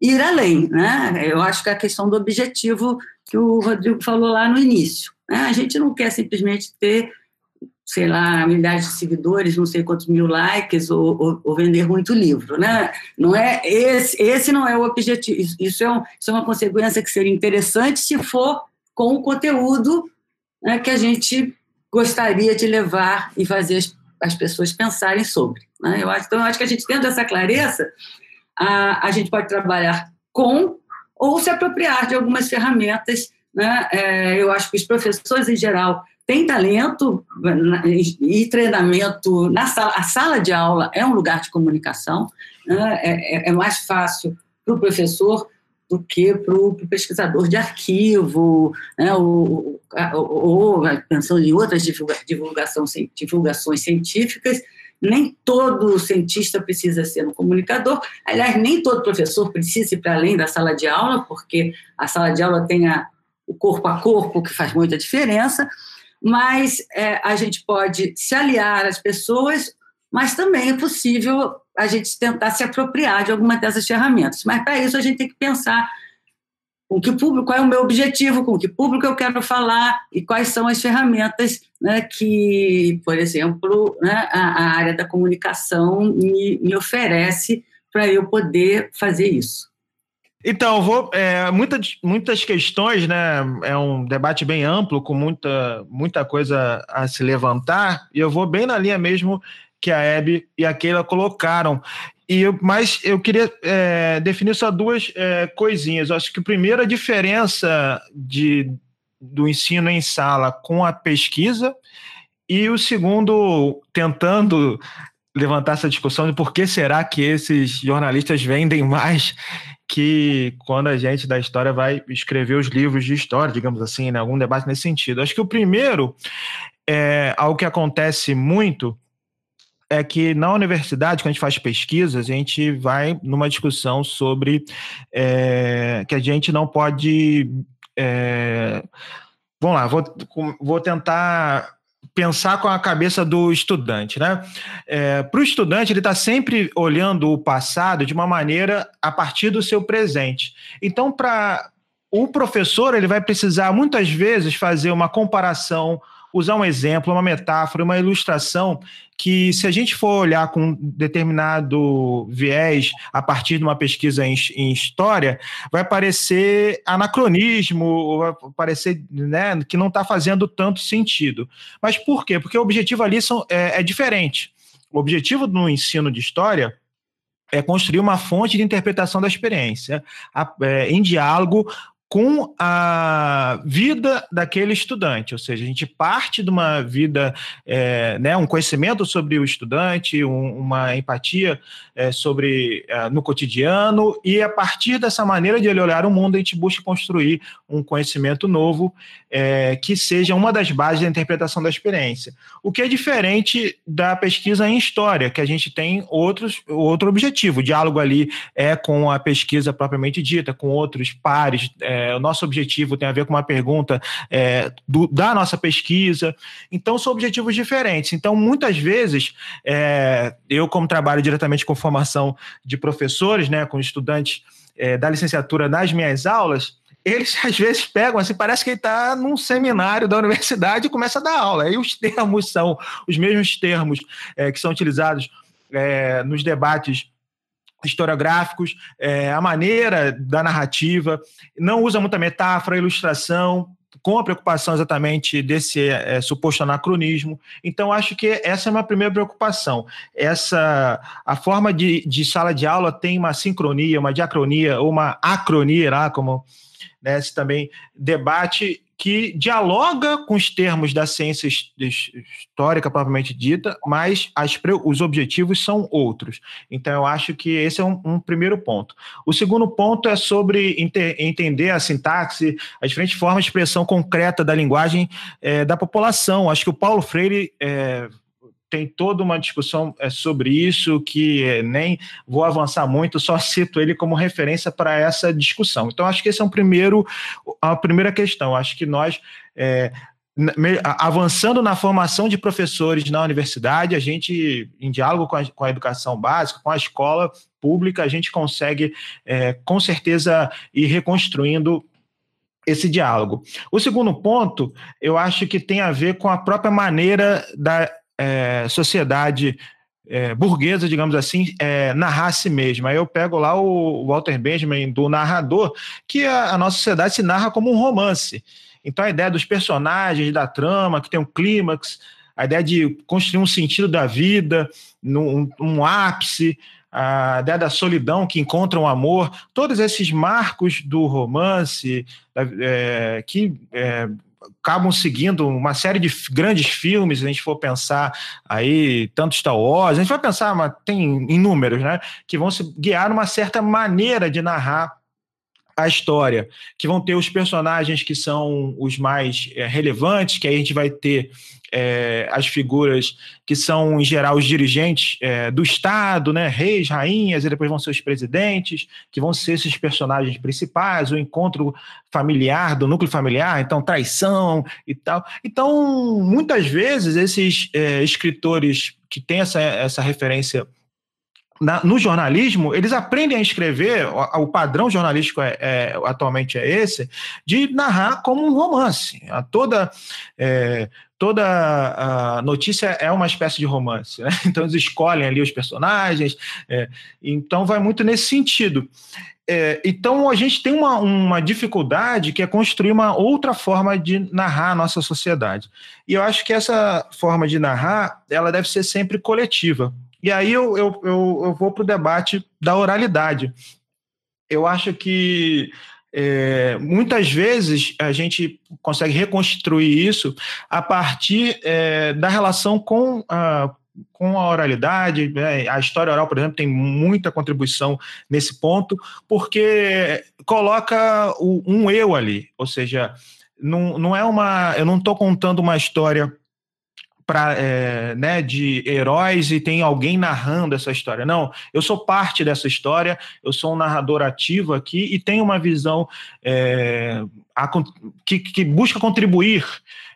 ir além. Né? Eu acho que é a questão do objetivo que o Rodrigo falou lá no início. Né? A gente não quer simplesmente ter sei lá, milhares de seguidores, não sei quantos mil likes, ou, ou, ou, vender muito livro, né? Não é esse, esse não é o objetivo. Isso é, um, isso é uma consequência que seria interessante se for com o conteúdo né, que a gente gostaria de levar e fazer as, as pessoas pensarem sobre. Né? Eu acho, então, eu acho que a gente tendo essa clareza, a, a gente pode trabalhar com ou se apropriar de algumas ferramentas. Né? É, eu acho que os professores, em geral, tem talento e treinamento na sala. A sala de aula é um lugar de comunicação, né? é, é, é, mais fácil para o professor do que para o pesquisador de arquivo, né? ou, ou, pensando em outras divulgação, divulgações científicas, nem todo cientista precisa ser um comunicador. Aliás, nem todo professor precisa ir para além da sala de aula, porque a sala de aula tem a, o corpo a corpo, que faz muita diferença mas é, a gente pode se aliar às pessoas, mas também é possível a gente tentar se apropriar de alguma dessas ferramentas. Mas para isso a gente tem que pensar com que público, qual é o meu objetivo, com que público eu quero falar e quais são as ferramentas né, que, por exemplo, né, a, a, área da comunicação me, me oferece para eu poder fazer isso. Então, vou. É, muitas, muitas questões, né? É um debate bem amplo, com muita, muita coisa a se levantar, e eu vou bem na linha mesmo que a Hebe e a Keila colocaram. E eu, mas eu queria é, definir só duas é, coisinhas. Eu acho que a primeira diferença de, do ensino em sala com a pesquisa, e o segundo, tentando levantar essa discussão de por que será que esses jornalistas vendem mais que quando a gente da história vai escrever os livros de história, digamos assim, né? algum debate nesse sentido. Acho que o primeiro é algo que acontece muito é que na universidade, quando a gente faz pesquisas, a gente vai numa discussão sobre é, que a gente não pode. É, vamos lá, vou, vou tentar pensar com a cabeça do estudante, né? É, Para o estudante, ele está sempre olhando o passado de uma maneira a partir do seu presente. Então, para o professor, ele vai precisar muitas vezes fazer uma comparação usar um exemplo, uma metáfora, uma ilustração que, se a gente for olhar com um determinado viés a partir de uma pesquisa em, em história, vai parecer anacronismo, vai parecer né, que não está fazendo tanto sentido. Mas por quê? Porque o objetivo ali são, é, é diferente. O objetivo no ensino de história é construir uma fonte de interpretação da experiência, é, em diálogo com a vida daquele estudante, ou seja, a gente parte de uma vida, é, né, um conhecimento sobre o estudante, um, uma empatia é, sobre é, no cotidiano e a partir dessa maneira de ele olhar o mundo a gente busca construir um conhecimento novo é, que seja uma das bases da interpretação da experiência. O que é diferente da pesquisa em história, que a gente tem outros outro objetivo, o diálogo ali é com a pesquisa propriamente dita, com outros pares é, o nosso objetivo tem a ver com uma pergunta é, do, da nossa pesquisa. Então, são objetivos diferentes. Então, muitas vezes, é, eu, como trabalho diretamente com formação de professores, né, com estudantes é, da licenciatura nas minhas aulas, eles às vezes pegam assim, parece que ele está num seminário da universidade e começa a dar aula. Aí os termos são os mesmos termos é, que são utilizados é, nos debates historiográficos, é, a maneira da narrativa, não usa muita metáfora, ilustração, com a preocupação exatamente desse é, suposto anacronismo. Então, acho que essa é uma primeira preocupação. Essa, a forma de, de sala de aula tem uma sincronia, uma diacronia, ou uma acronia, lá, como né, se também debate que dialoga com os termos da ciência histórica propriamente dita, mas as, os objetivos são outros. Então, eu acho que esse é um, um primeiro ponto. O segundo ponto é sobre entender a sintaxe, as diferentes formas de expressão concreta da linguagem é, da população. Acho que o Paulo Freire é, tem toda uma discussão é, sobre isso que é, nem vou avançar muito, só cito ele como referência para essa discussão. Então, acho que esse é um primeiro, a primeira questão. Acho que nós, é, avançando na formação de professores na universidade, a gente, em diálogo com a, com a educação básica, com a escola pública, a gente consegue, é, com certeza, ir reconstruindo esse diálogo. O segundo ponto, eu acho que tem a ver com a própria maneira da é, sociedade é, burguesa, digamos assim, é, narrar si mesma. Aí eu pego lá o Walter Benjamin do narrador, que a, a, nossa sociedade se narra como um romance. Então a ideia dos personagens, da trama, que tem um clímax, a ideia de construir um sentido da vida, num, um ápice, a ideia da solidão que encontra um amor, todos esses marcos do romance é, que é, acabam seguindo uma série de grandes filmes, se a gente for pensar aí, tanto Star Wars, a gente vai pensar, mas tem inúmeros, né? Que vão se guiar numa certa maneira de narrar a história, que vão ter os personagens que são os mais é, relevantes, que aí a gente vai ter é, as figuras que são, em geral, os dirigentes é, do Estado, né, reis, rainhas, e depois vão ser os presidentes, que vão ser esses personagens principais, o encontro familiar, do núcleo familiar, então traição e tal. Então, muitas vezes, esses escritores que têm essa, essa referência na, no jornalismo, eles aprendem a escrever, o, o padrão jornalístico é, é, atualmente é esse, de narrar como um romance. A toda, é, toda a notícia é uma espécie de romance. Né? Então, eles escolhem ali os personagens, é, então vai muito nesse sentido. É, então, a gente tem uma, uma dificuldade que é construir uma outra forma de narrar a nossa sociedade. E eu acho que essa forma de narrar, ela deve ser sempre coletiva. E aí eu, eu, eu, eu vou para o debate da oralidade. Eu acho que é, muitas vezes a gente consegue reconstruir isso a partir é, da relação com a, com a oralidade. Né? A história oral, por exemplo, tem muita contribuição nesse ponto, porque coloca o, um eu ali, ou seja, não, não é uma. Eu não estou contando uma história pra, é, né, de heróis e tem alguém narrando essa história. Não, eu sou parte dessa história, eu sou um narrador ativo aqui e tenho uma visão é, a, que, que busca contribuir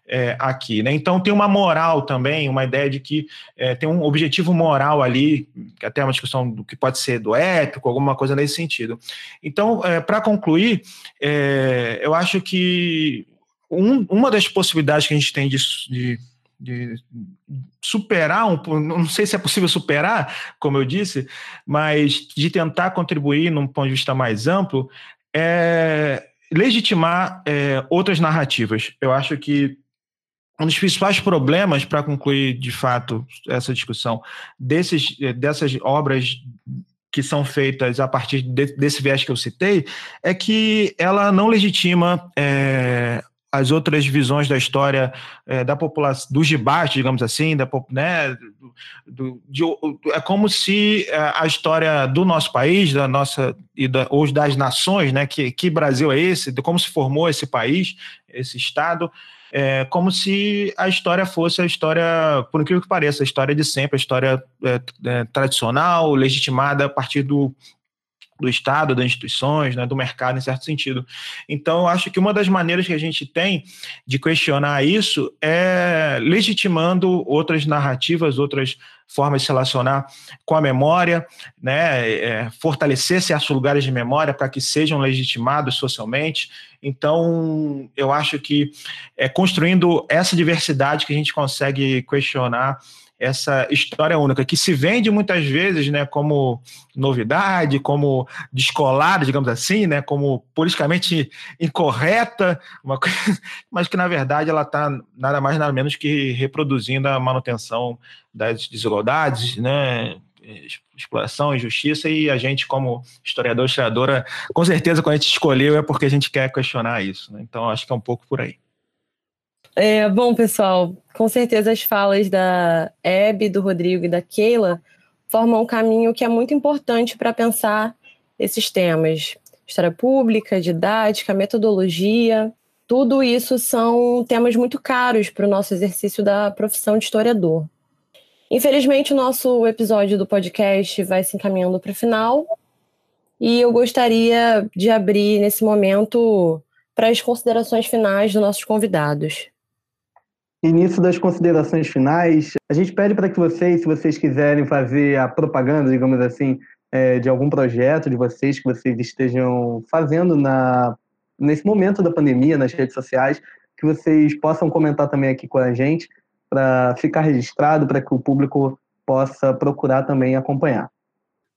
é, aqui. Né? Então tem uma moral também, uma ideia de que é, tem um objetivo moral ali, que até é uma discussão do que pode ser do épico, alguma coisa nesse sentido. Então, é, para concluir, é, eu acho que um, uma das possibilidades que a gente tem de, de de superar um, não sei se é possível superar, como eu disse, mas de tentar contribuir num ponto de vista mais amplo, é legitimar é, outras narrativas. Eu acho que um dos principais problemas para concluir de fato essa discussão desses, dessas obras que são feitas a partir de, desse viés que eu citei é que ela não legitima é, as outras visões da história é, da população, dos de baixo, digamos assim, da, né, do, de, é como se é, a história do nosso país, da nossa e da, ou das nações, né, que, que Brasil é esse, de como se formou esse país, esse estado, é como se a história fosse a história, por incrível que pareça, a história de sempre, a história é, é, tradicional, legitimada a partir do, do Estado, das instituições, né, do mercado, em certo sentido. Então, eu acho que uma das maneiras que a gente tem de questionar isso é legitimando outras narrativas, outras formas de se relacionar com a memória, né, é, fortalecer certos lugares de memória para que sejam legitimados socialmente. Então, eu acho que é construindo essa diversidade que a gente consegue questionar essa história única, que se vende muitas vezes né, como novidade, como descolada, digamos assim, né, como politicamente incorreta, coisa, mas que, na verdade, ela está nada mais nada menos que reproduzindo a manutenção das desigualdades, né, exploração, injustiça, e a gente, como historiador, historiadora, com certeza, quando a gente escolheu, é porque a gente quer questionar isso. Né? Então, acho que é um pouco por aí. É, bom, pessoal, com certeza as falas da Hebe, do Rodrigo e da Keila formam um caminho que é muito importante para pensar esses temas. História pública, didática, metodologia, tudo isso são temas muito caros para o nosso exercício da profissão de historiador. Infelizmente, o nosso episódio do podcast vai se encaminhando para o final e eu gostaria de abrir nesse momento para as considerações finais dos nossos convidados. Início das considerações finais, a gente pede para que vocês, se vocês quiserem fazer a propaganda, digamos assim, é, de algum projeto de vocês que vocês estejam fazendo na, nesse momento da pandemia nas redes sociais, que vocês possam comentar também aqui com a gente para ficar registrado, para que o público possa procurar também acompanhar.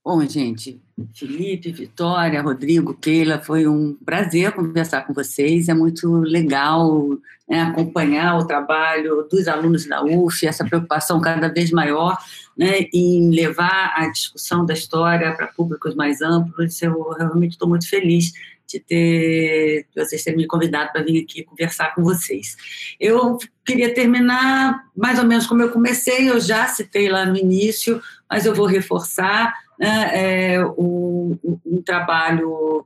Bom, gente, Felipe, Vitória, Rodrigo, Keila, foi um prazer conversar com vocês. É muito legal né, acompanhar o trabalho dos alunos da UF, essa preocupação cada vez maior né, em levar a discussão da história para públicos mais amplos. Eu realmente estou muito feliz de ter de vocês terem me convidado para vir aqui conversar com vocês. Eu queria terminar mais ou menos como eu comecei, eu já citei lá no início, mas eu vou reforçar né, é, um, um, trabalho,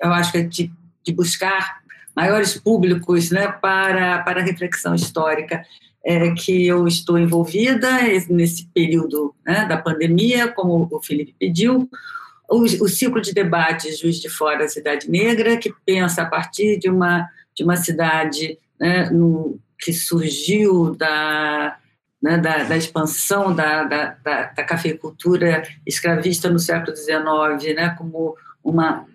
eu acho que é de, de buscar maiores públicos né, para, para a reflexão histórica é, que eu estou envolvida nesse período né, da pandemia, como o Felipe pediu, o, o ciclo de debates Juiz de Fora Cidade Negra, que pensa a partir de uma, de uma cidade né, no, que surgiu da, né, da, da, expansão da, da, da, da, cafeicultura escravista no século XIX, né, como uma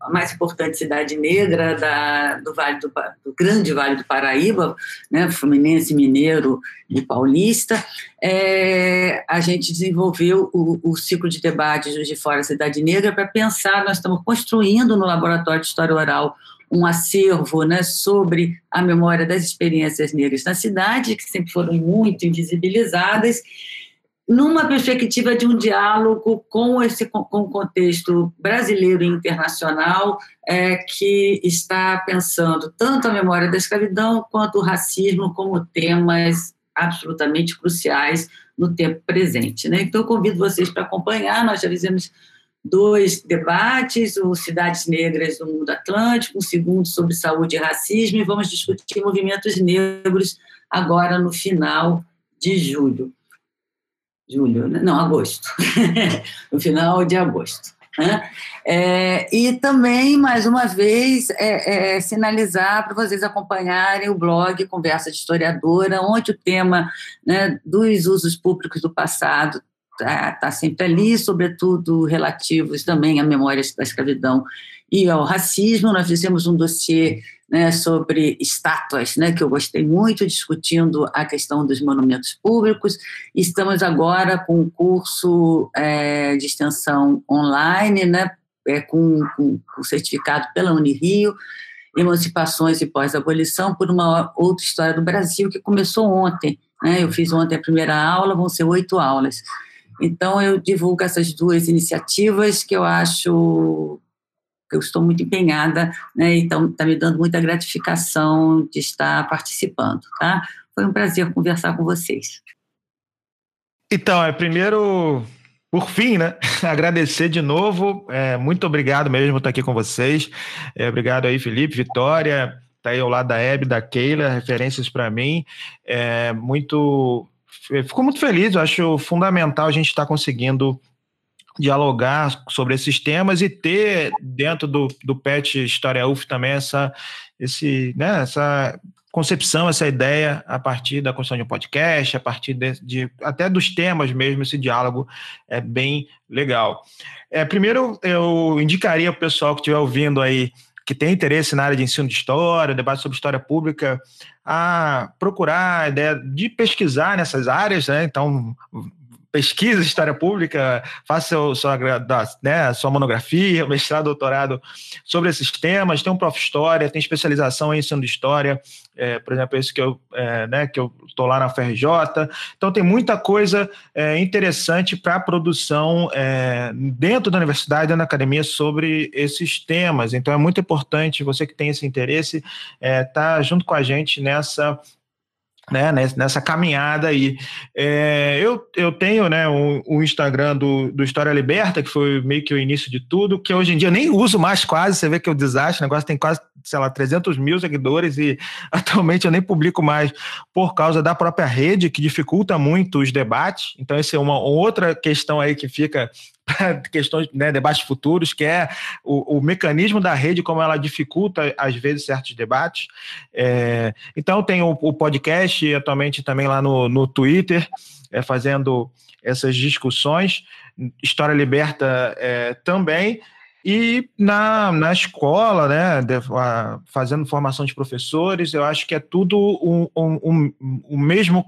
a mais importante cidade negra da, do Vale do, do, Grande Vale do Paraíba, né, Fluminense, Mineiro e Paulista, é, a gente desenvolveu o, o ciclo de debates de Fora Cidade Negra para pensar, nós estamos construindo no Laboratório de História Oral um acervo né, sobre a memória das experiências negras na cidade, que sempre foram muito invisibilizadas, numa perspectiva de um diálogo com esse com o contexto brasileiro e internacional é, que está pensando tanto a memória da escravidão quanto o racismo como temas absolutamente cruciais no tempo presente. Né? Então, eu convido vocês para acompanhar, nós já fizemos dois debates, o Cidades Negras do Mundo Atlântico, um segundo sobre saúde e racismo, e vamos discutir movimentos negros agora no final de julho. Julho, né? não, agosto. no final de agosto. Né? É, e também, mais uma vez, é, é, sinalizar para vocês acompanharem o blog Conversa de Historiadora, onde o tema né, dos usos públicos do passado está tá sempre ali, sobretudo relativos também à memória da escravidão e ao racismo. Nós fizemos um dossiê né, sobre estátuas, né, que eu gostei muito, discutindo a questão dos monumentos públicos. Estamos agora com um curso é, de extensão online, né, é, com, com, com certificado pela Unirio, Emancipações e Pós-Abolição, por uma outra história do Brasil, que começou ontem. Né, eu fiz ontem a primeira aula, vão ser oito aulas. Então, eu divulgo essas duas iniciativas que eu acho eu estou muito empenhada, né? Então está me dando muita gratificação de estar participando, tá? Foi um prazer conversar com vocês. Então, é primeiro, por fim, né? Agradecer de novo. É, muito obrigado mesmo por estar aqui com vocês. É, obrigado aí, Felipe, Vitória. Está aí ao lado da Hebe, da Keila, referências para mim. É, muito. Fico muito feliz, eu acho fundamental a gente estar tá conseguindo dialogar sobre esses temas e ter dentro do, do PET História UF também essa, esse, né, essa concepção, essa ideia a partir da construção de um podcast, a partir de, de até dos temas mesmo, esse diálogo é bem legal. É, primeiro, eu indicaria para o pessoal que estiver ouvindo aí, que tem interesse na área de ensino de história, debate sobre história pública, a procurar a ideia de pesquisar nessas áreas, né? Então, pesquisa história pública, faça sua, né, sua monografia, mestrado, doutorado sobre esses temas. Tem um prof. História, tem especialização em ensino de história, é, por exemplo, esse que eu é, né, que eu estou lá na FRJ. Então, tem muita coisa é, interessante para a produção é, dentro da universidade, da academia, sobre esses temas. Então, é muito importante você que tem esse interesse estar é, tá junto com a gente nessa né, nessa caminhada aí. É, eu, eu tenho né, o, o, Instagram do, do História Liberta, que foi meio que o início de tudo, que hoje em dia eu nem uso mais quase, você vê que é um desastre, o negócio tem quase, sei lá, 300 mil seguidores e atualmente eu nem publico mais por causa da própria rede, que dificulta muito os debates, então essa é uma outra questão aí que fica questões, né, debates futuros, que é o, o, mecanismo da rede, como ela dificulta, às vezes, certos debates. É, então, tem o, o, podcast, atualmente também lá no, no Twitter, é, fazendo essas discussões. História Liberta é, também. E na, na escola, né, de, a, fazendo formação de professores, eu acho que é tudo o um, um, um, um mesmo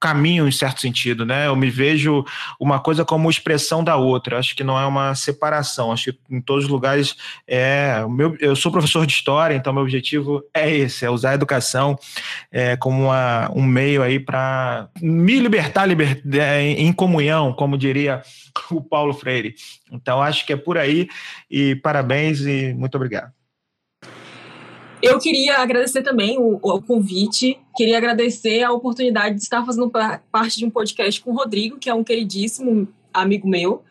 caminho em certo sentido, né? Eu me vejo uma coisa como expressão da outra. Acho que não é uma separação. Acho que em todos os lugares é. Meu, eu sou professor de história, então meu objetivo é esse: é usar a educação é, como uma, um meio aí para me libertar liber, é, em comunhão, como diria o Paulo Freire. Então acho que é por aí. E parabéns e muito obrigado. Eu queria agradecer também o, o, convite, queria agradecer a oportunidade de estar fazendo parte de um podcast com o Rodrigo, que é um queridíssimo amigo meu,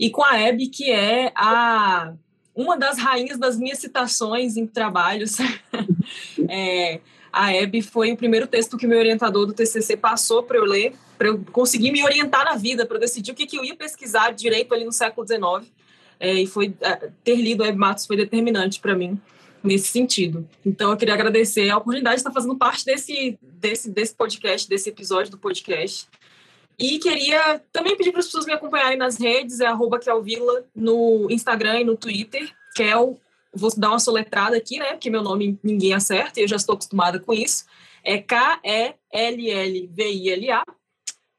e com a Hebe, que é a uma das rainhas das minhas citações em trabalhos. é, a Hebe foi o primeiro texto que meu orientador do TCC passou para eu ler, para eu conseguir me orientar na vida, para eu decidir o que, que eu ia pesquisar direito ali no século XIX. É, e foi é, ter lido a Hebe Matos foi determinante para mim nesse sentido. Então, eu queria agradecer a oportunidade de estar fazendo parte desse, desse, desse podcast, desse episódio do podcast. E queria também pedir para as pessoas me acompanharem nas redes, é arroba Kelvila, no Instagram e no Twitter. Kel, vou dar uma soletrada aqui, né? Porque meu nome ninguém acerta e eu já estou acostumada com isso. É K-E-L-L-V-I-L-A.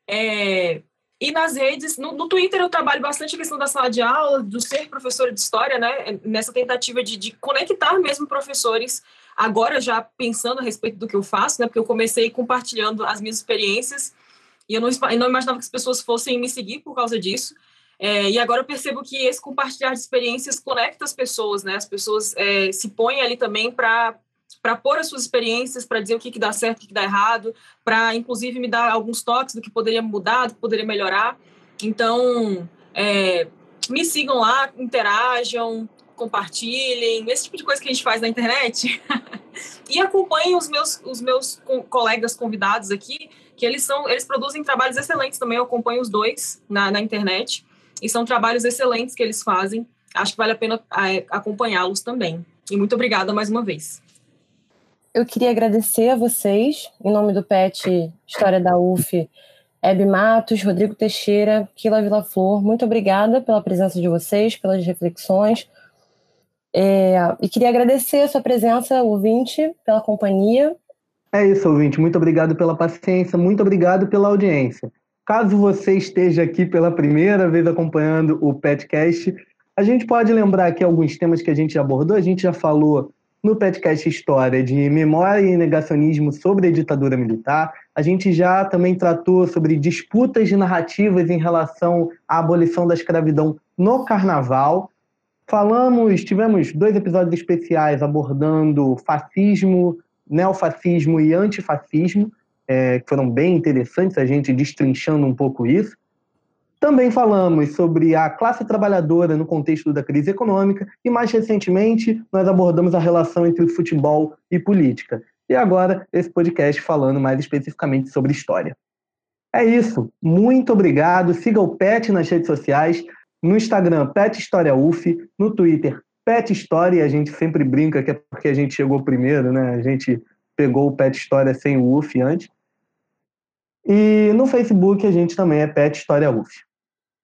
É, e nas redes, no, no, Twitter eu trabalho bastante a questão da sala de aula, do ser professor de história, né? Nessa tentativa de, de conectar mesmo professores, agora já pensando a respeito do que eu faço, né? Porque eu comecei compartilhando as minhas experiências e eu não, eu não imaginava que as pessoas fossem me seguir por causa disso. É, e agora eu percebo que esse compartilhar de experiências conecta as pessoas, né? As pessoas é, se põem ali também para para pôr as suas experiências, para dizer o que, que dá certo, o que, dá errado, para inclusive me dar alguns toques do que poderia mudar, do que poderia melhorar. Então, é, me sigam lá, interajam, compartilhem, esse tipo de coisa que a gente faz na internet. E acompanhem os meus, os meus colegas convidados aqui, que eles são, eles produzem trabalhos excelentes também, eu acompanho os dois na, na internet, e são trabalhos excelentes que eles fazem. Acho que vale a pena é, acompanhá-los também. E muito obrigada mais uma vez. Eu queria agradecer a vocês, em nome do PET História da UF, Hebe Matos, Rodrigo Teixeira, Kila Flor. Muito obrigada pela presença de vocês, pelas reflexões. É, e queria agradecer a sua presença, ouvinte, pela companhia. É isso, ouvinte. Muito obrigado pela paciência, muito obrigado pela audiência. Caso você esteja aqui pela primeira vez acompanhando o Petcast, a gente pode lembrar aqui alguns temas que a gente abordou. A gente já falou no Petcast História de memória e negacionismo sobre a ditadura militar. A gente já também tratou sobre disputas de narrativas em relação à abolição da escravidão no Carnaval. Falamos, tivemos dois episódios especiais abordando fascismo, neofascismo e antifascismo, é, que foram bem interessantes, a gente destrinchando um pouco isso. Também falamos sobre a classe trabalhadora no contexto da crise econômica e, mais recentemente, nós abordamos a relação entre futebol e política. E agora, esse podcast falando mais especificamente sobre história. É isso. Muito obrigado. Siga o PET nas redes sociais. No Instagram, Pet História UF. No Twitter, Pet História. A gente sempre brinca que é porque a gente chegou primeiro, né? A gente pegou o Pet História sem o UF antes. E no Facebook a gente também é Pet História UF.